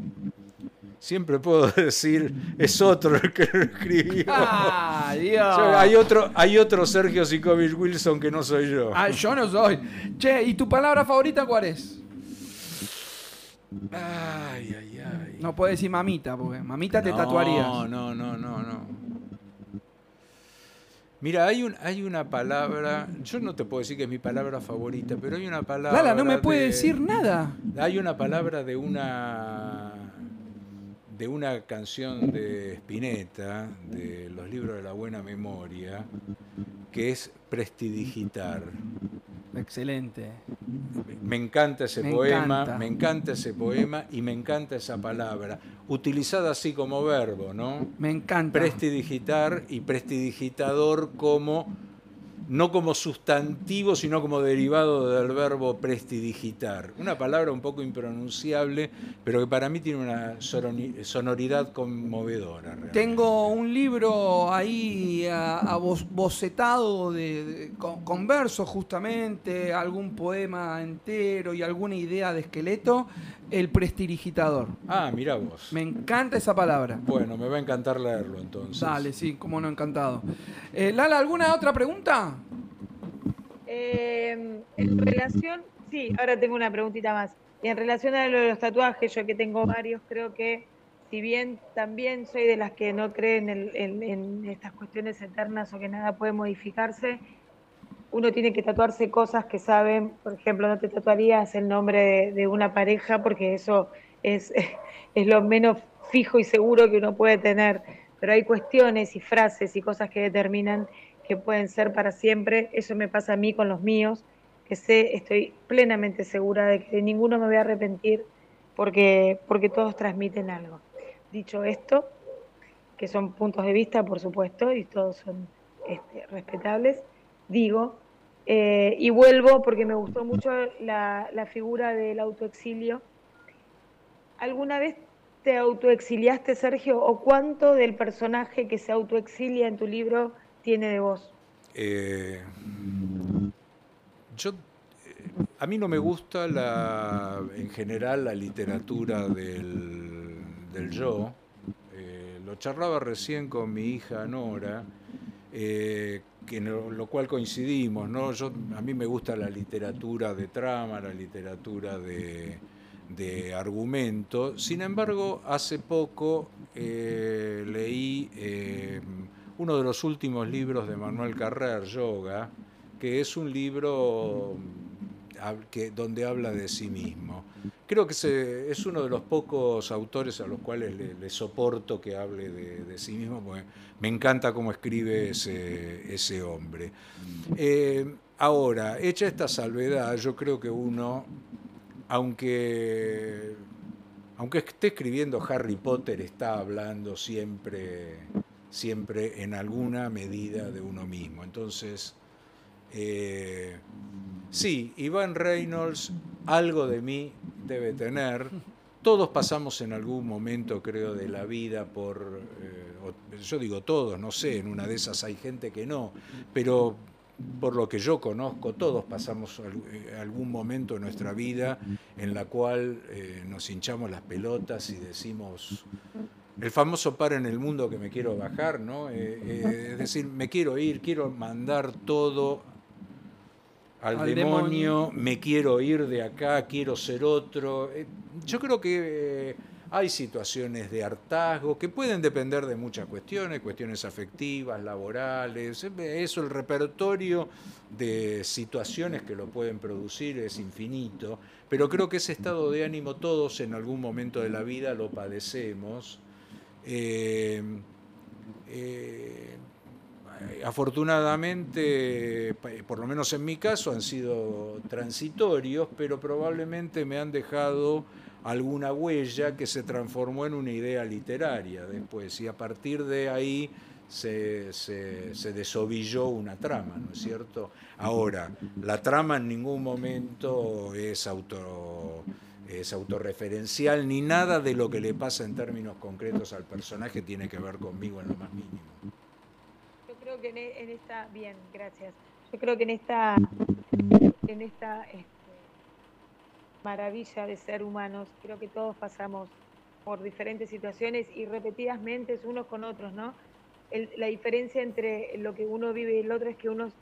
Siempre puedo <laughs> decir, es otro el que lo escribió. <laughs> Ah, Dios. hay, otro, hay otro Sergio Sikovich Wilson que no soy yo. Ah, yo no soy. Che, ¿y tu palabra favorita cuál es? Ay, ay, ay. No puedes decir mamita, porque mamita te tatuarías. No, no, no, no, no. Mira, hay, un, hay una palabra, yo no te puedo decir que es mi palabra favorita, pero hay una palabra... Lala, no me puede decir nada. Hay una palabra de una, de una canción de Spinetta, de los libros de la buena memoria, que es prestidigitar. Excelente. Me encanta ese poema, me encanta ese poema y me encanta esa palabra, utilizada así como verbo, ¿no? Me encanta. Prestidigitar y prestidigitador como no como sustantivo, sino como derivado del verbo prestidigitar. Una palabra un poco impronunciable, pero que para mí tiene una sonoridad conmovedora. Tengo un libro ahí a, bocetado de, con, versos justamente, algún poema entero y alguna idea de esqueleto, el prestidigitador. Ah, mira vos. Me encanta esa palabra. Bueno, me va a encantar leerlo entonces. Dale, sí, como no, encantado. Eh, Lala, ¿alguna otra pregunta? Eh, en relación, sí, ahora tengo una preguntita más. en relación a lo de los tatuajes, yo que tengo varios, creo que si bien también soy de las que no creen en, estas cuestiones eternas o que nada puede modificarse, uno tiene que tatuarse cosas que saben, por ejemplo, no te tatuarías el nombre de, una pareja porque eso es, <laughs> es lo menos fijo y seguro que uno puede tener, pero hay cuestiones y frases y cosas que determinan que pueden ser para siempre. Eso me pasa a mí con los míos, que sé, estoy plenamente segura de que de ninguno me voy a arrepentir porque, porque todos transmiten algo. Dicho esto, que son puntos de vista, por supuesto, y todos son este, respetables, digo, eh, y vuelvo porque me gustó mucho la, la figura del autoexilio. ¿Alguna vez te autoexiliaste, Sergio, o cuánto del personaje que se autoexilia en tu libro tiene de vos? Eh, yo, eh, a mí no me gusta la, en general la literatura del, del yo. Lo charlaba recién con mi hija Nora, lo, cual coincidimos. ¿no? Yo, a mí me gusta la literatura de trama, la literatura de, de argumento. Sin embargo, hace poco leí uno de los últimos libros de Manuel Carrer, Yoga, que es un libro donde habla de sí mismo. Creo que es uno de los pocos autores a los cuales le, soporto que hable de, sí mismo, porque me encanta cómo escribe ese, ese hombre. Eh, ahora, hecha esta salvedad, yo creo que uno, aunque, aunque esté escribiendo Harry Potter, está hablando siempre siempre en alguna medida de uno mismo. Entonces, eh, sí, Iván Reynolds algo de mí debe tener. Todos pasamos en algún momento, creo, de la vida por, eh, yo digo todos, no sé, en una de esas hay gente que no, pero por lo que yo conozco, todos pasamos eh, algún momento en nuestra vida en la cual nos hinchamos las pelotas y decimos, el famoso par en el mundo que me quiero bajar, ¿no? Eh, eh, es decir, me quiero ir, quiero mandar todo al, demonio, me quiero ir de acá, quiero ser otro. Eh, yo creo que hay situaciones de hartazgo que pueden depender de muchas cuestiones, cuestiones afectivas, laborales, eso, el repertorio de situaciones que lo pueden producir es infinito, pero creo que ese estado de ánimo todos en algún momento de la vida lo padecemos eh, eh, afortunadamente, por lo menos en mi caso, han sido transitorios, pero probablemente me han dejado alguna huella que se transformó en una idea literaria después, y a partir de ahí se, desovilló una trama, ¿no es cierto? Ahora, la trama en ningún momento es auto es autorreferencial, ni nada de lo que le pasa en términos concretos al personaje tiene que ver conmigo en lo más mínimo. Creo que en, e, esta, bien, gracias. Yo creo que en esta, en esta este, maravilla de ser humanos, creo que todos pasamos por diferentes situaciones y repetidamente unos con otros, ¿no? la diferencia entre lo que uno vive y el otro es que unos,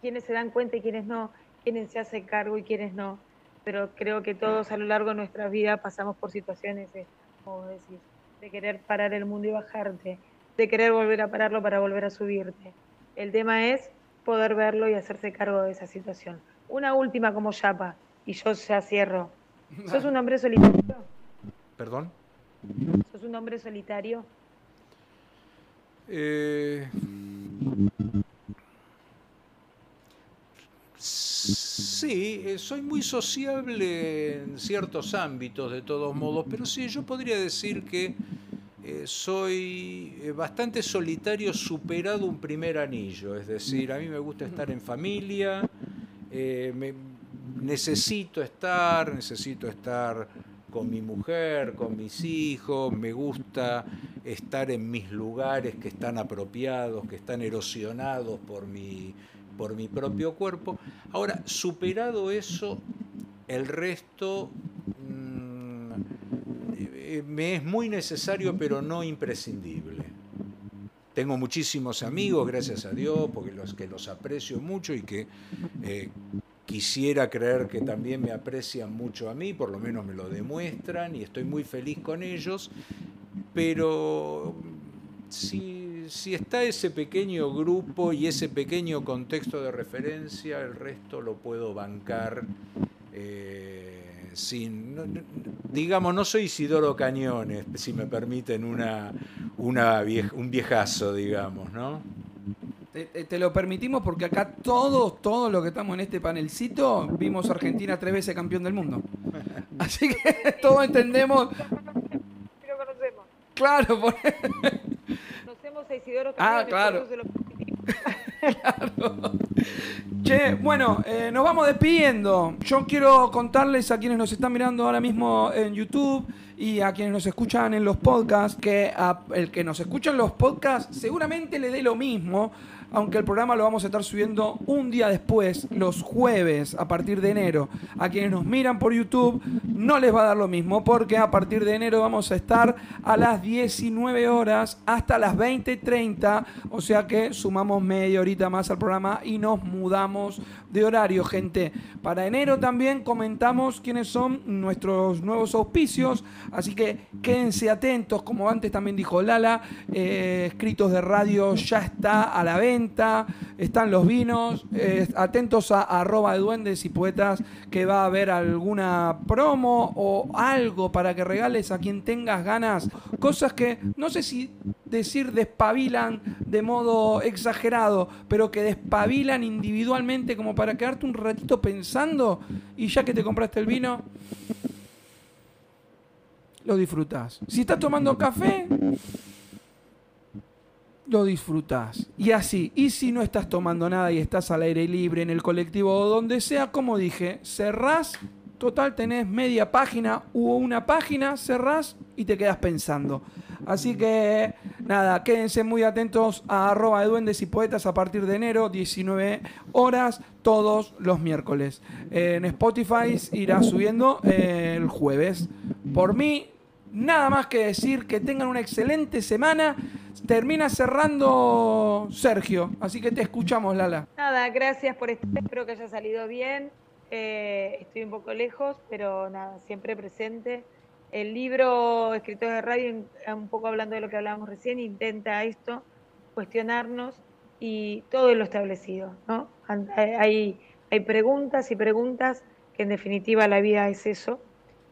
quienes se dan cuenta y quienes no, quienes se hacen cargo y quienes no pero creo que todos a lo largo de nuestra vida pasamos por situaciones, de, como decir, de querer parar el mundo y bajarte, de querer volver a pararlo para volver a subirte. El tema es poder verlo y hacerse cargo de esa situación. Una última como Chapa, y yo ya cierro. <laughs> ¿Sos un hombre solitario? ¿Perdón? ¿Sos un hombre solitario? Eh, Sí, eh, soy muy sociable en ciertos ámbitos de todos modos, pero sí, yo podría decir que eh, soy eh, bastante solitario superado un primer anillo, es decir, a mí me gusta estar en familia, necesito estar, necesito estar con mi mujer, con mis hijos, me gusta estar en mis lugares que están apropiados, que están erosionados por mi por mi propio cuerpo. Ahora, superado eso, el resto eh, me es muy necesario, pero no imprescindible. Tengo muchísimos amigos, gracias a Dios, porque los que los aprecio mucho y que eh, quisiera creer que también me aprecian mucho a mí, por lo menos me lo demuestran y estoy muy feliz con ellos, pero si, si está ese pequeño grupo y ese pequeño contexto de referencia, el resto lo puedo bancar. Eh, sin, digamos, no soy Isidoro Cañones, si me permiten una, una un viejazo, digamos, ¿no? Te, lo permitimos porque acá todos, todos los que estamos en este panelcito, vimos a Argentina tres veces campeón del mundo. <laughs> Así que <laughs> todos entendemos. Lo conocemos. Claro, por... Ah, claro. <laughs> Che, bueno, eh, nos vamos despidiendo. Yo quiero contarles a quienes nos están mirando ahora mismo en YouTube y a quienes nos escuchan en los podcasts, que el que nos escucha en los podcasts seguramente le dé lo mismo, aunque el programa lo vamos a estar subiendo un día después, los jueves, a partir de enero. A quienes nos miran por YouTube no les va a dar lo mismo, porque a partir de enero vamos a estar a las 19 horas hasta las 20.30, o sea que sumamos media horita más al programa y nos mudamos de horario, gente. Para enero también comentamos quiénes son nuestros nuevos auspicios, así que quédense atentos, como antes también dijo Lala, eh, escritos de radio ya está a la venta, están los vinos, eh, atentos a, arroba de duendes y poetas que va a haber alguna promo o algo para que regales a quien tengas ganas, cosas que no sé si decir despabilan de modo exagerado, pero que despabilan individualmente como para quedarte un ratito pensando y ya que te compraste el vino, lo disfrutas. Si estás tomando café, lo disfrutas. Y así, y si no estás tomando nada y estás al aire libre, en el colectivo o donde sea, como dije, cerrás, total tenés media página u una página, cerrás y te quedas pensando. Así que nada, quédense muy atentos a arroba de duendes y poetas a partir de enero, 19 horas, todos los miércoles. En Spotify irá subiendo el jueves. Por mí, nada más que decir que tengan una excelente semana. Termina cerrando Sergio, así que te escuchamos, Lala. Nada, gracias por estar, espero que haya salido bien. Eh, estoy un poco lejos, pero nada, siempre presente. El libro Escritores de Radio, un poco hablando de lo que hablábamos recién, intenta esto, cuestionarnos y todo lo establecido, ¿no? Hay, hay preguntas y preguntas que en definitiva la vida es eso,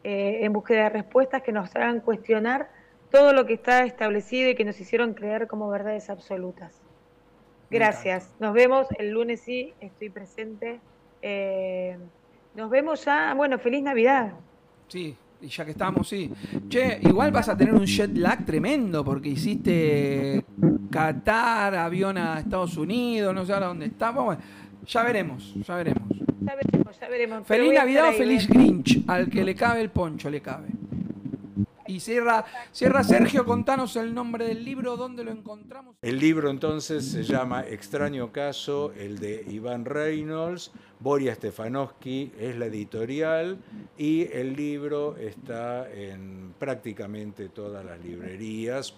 eh, en búsqueda de respuestas que nos hagan cuestionar todo lo que está establecido y que nos hicieron creer como verdades absolutas. Gracias. Nos vemos el lunes, sí, estoy presente. Eh, nos vemos ya. Bueno, feliz Navidad. Sí, y ya que estamos, sí. Che, igual vas a tener un jet lag tremendo porque hiciste Qatar, avión a Estados Unidos, no sé a dónde estamos. Bueno, ya veremos, ya veremos. Ya veremos, ya veremos. Feliz Navidad o feliz Grinch. Al que le cabe el poncho, le cabe. Y cierra, cierra Sergio, contanos el nombre del libro, dónde lo encontramos. El libro entonces se llama Extraño Caso, el de Iván Reynolds, Boria Stefanowski es la editorial y el libro está en prácticamente todas las librerías.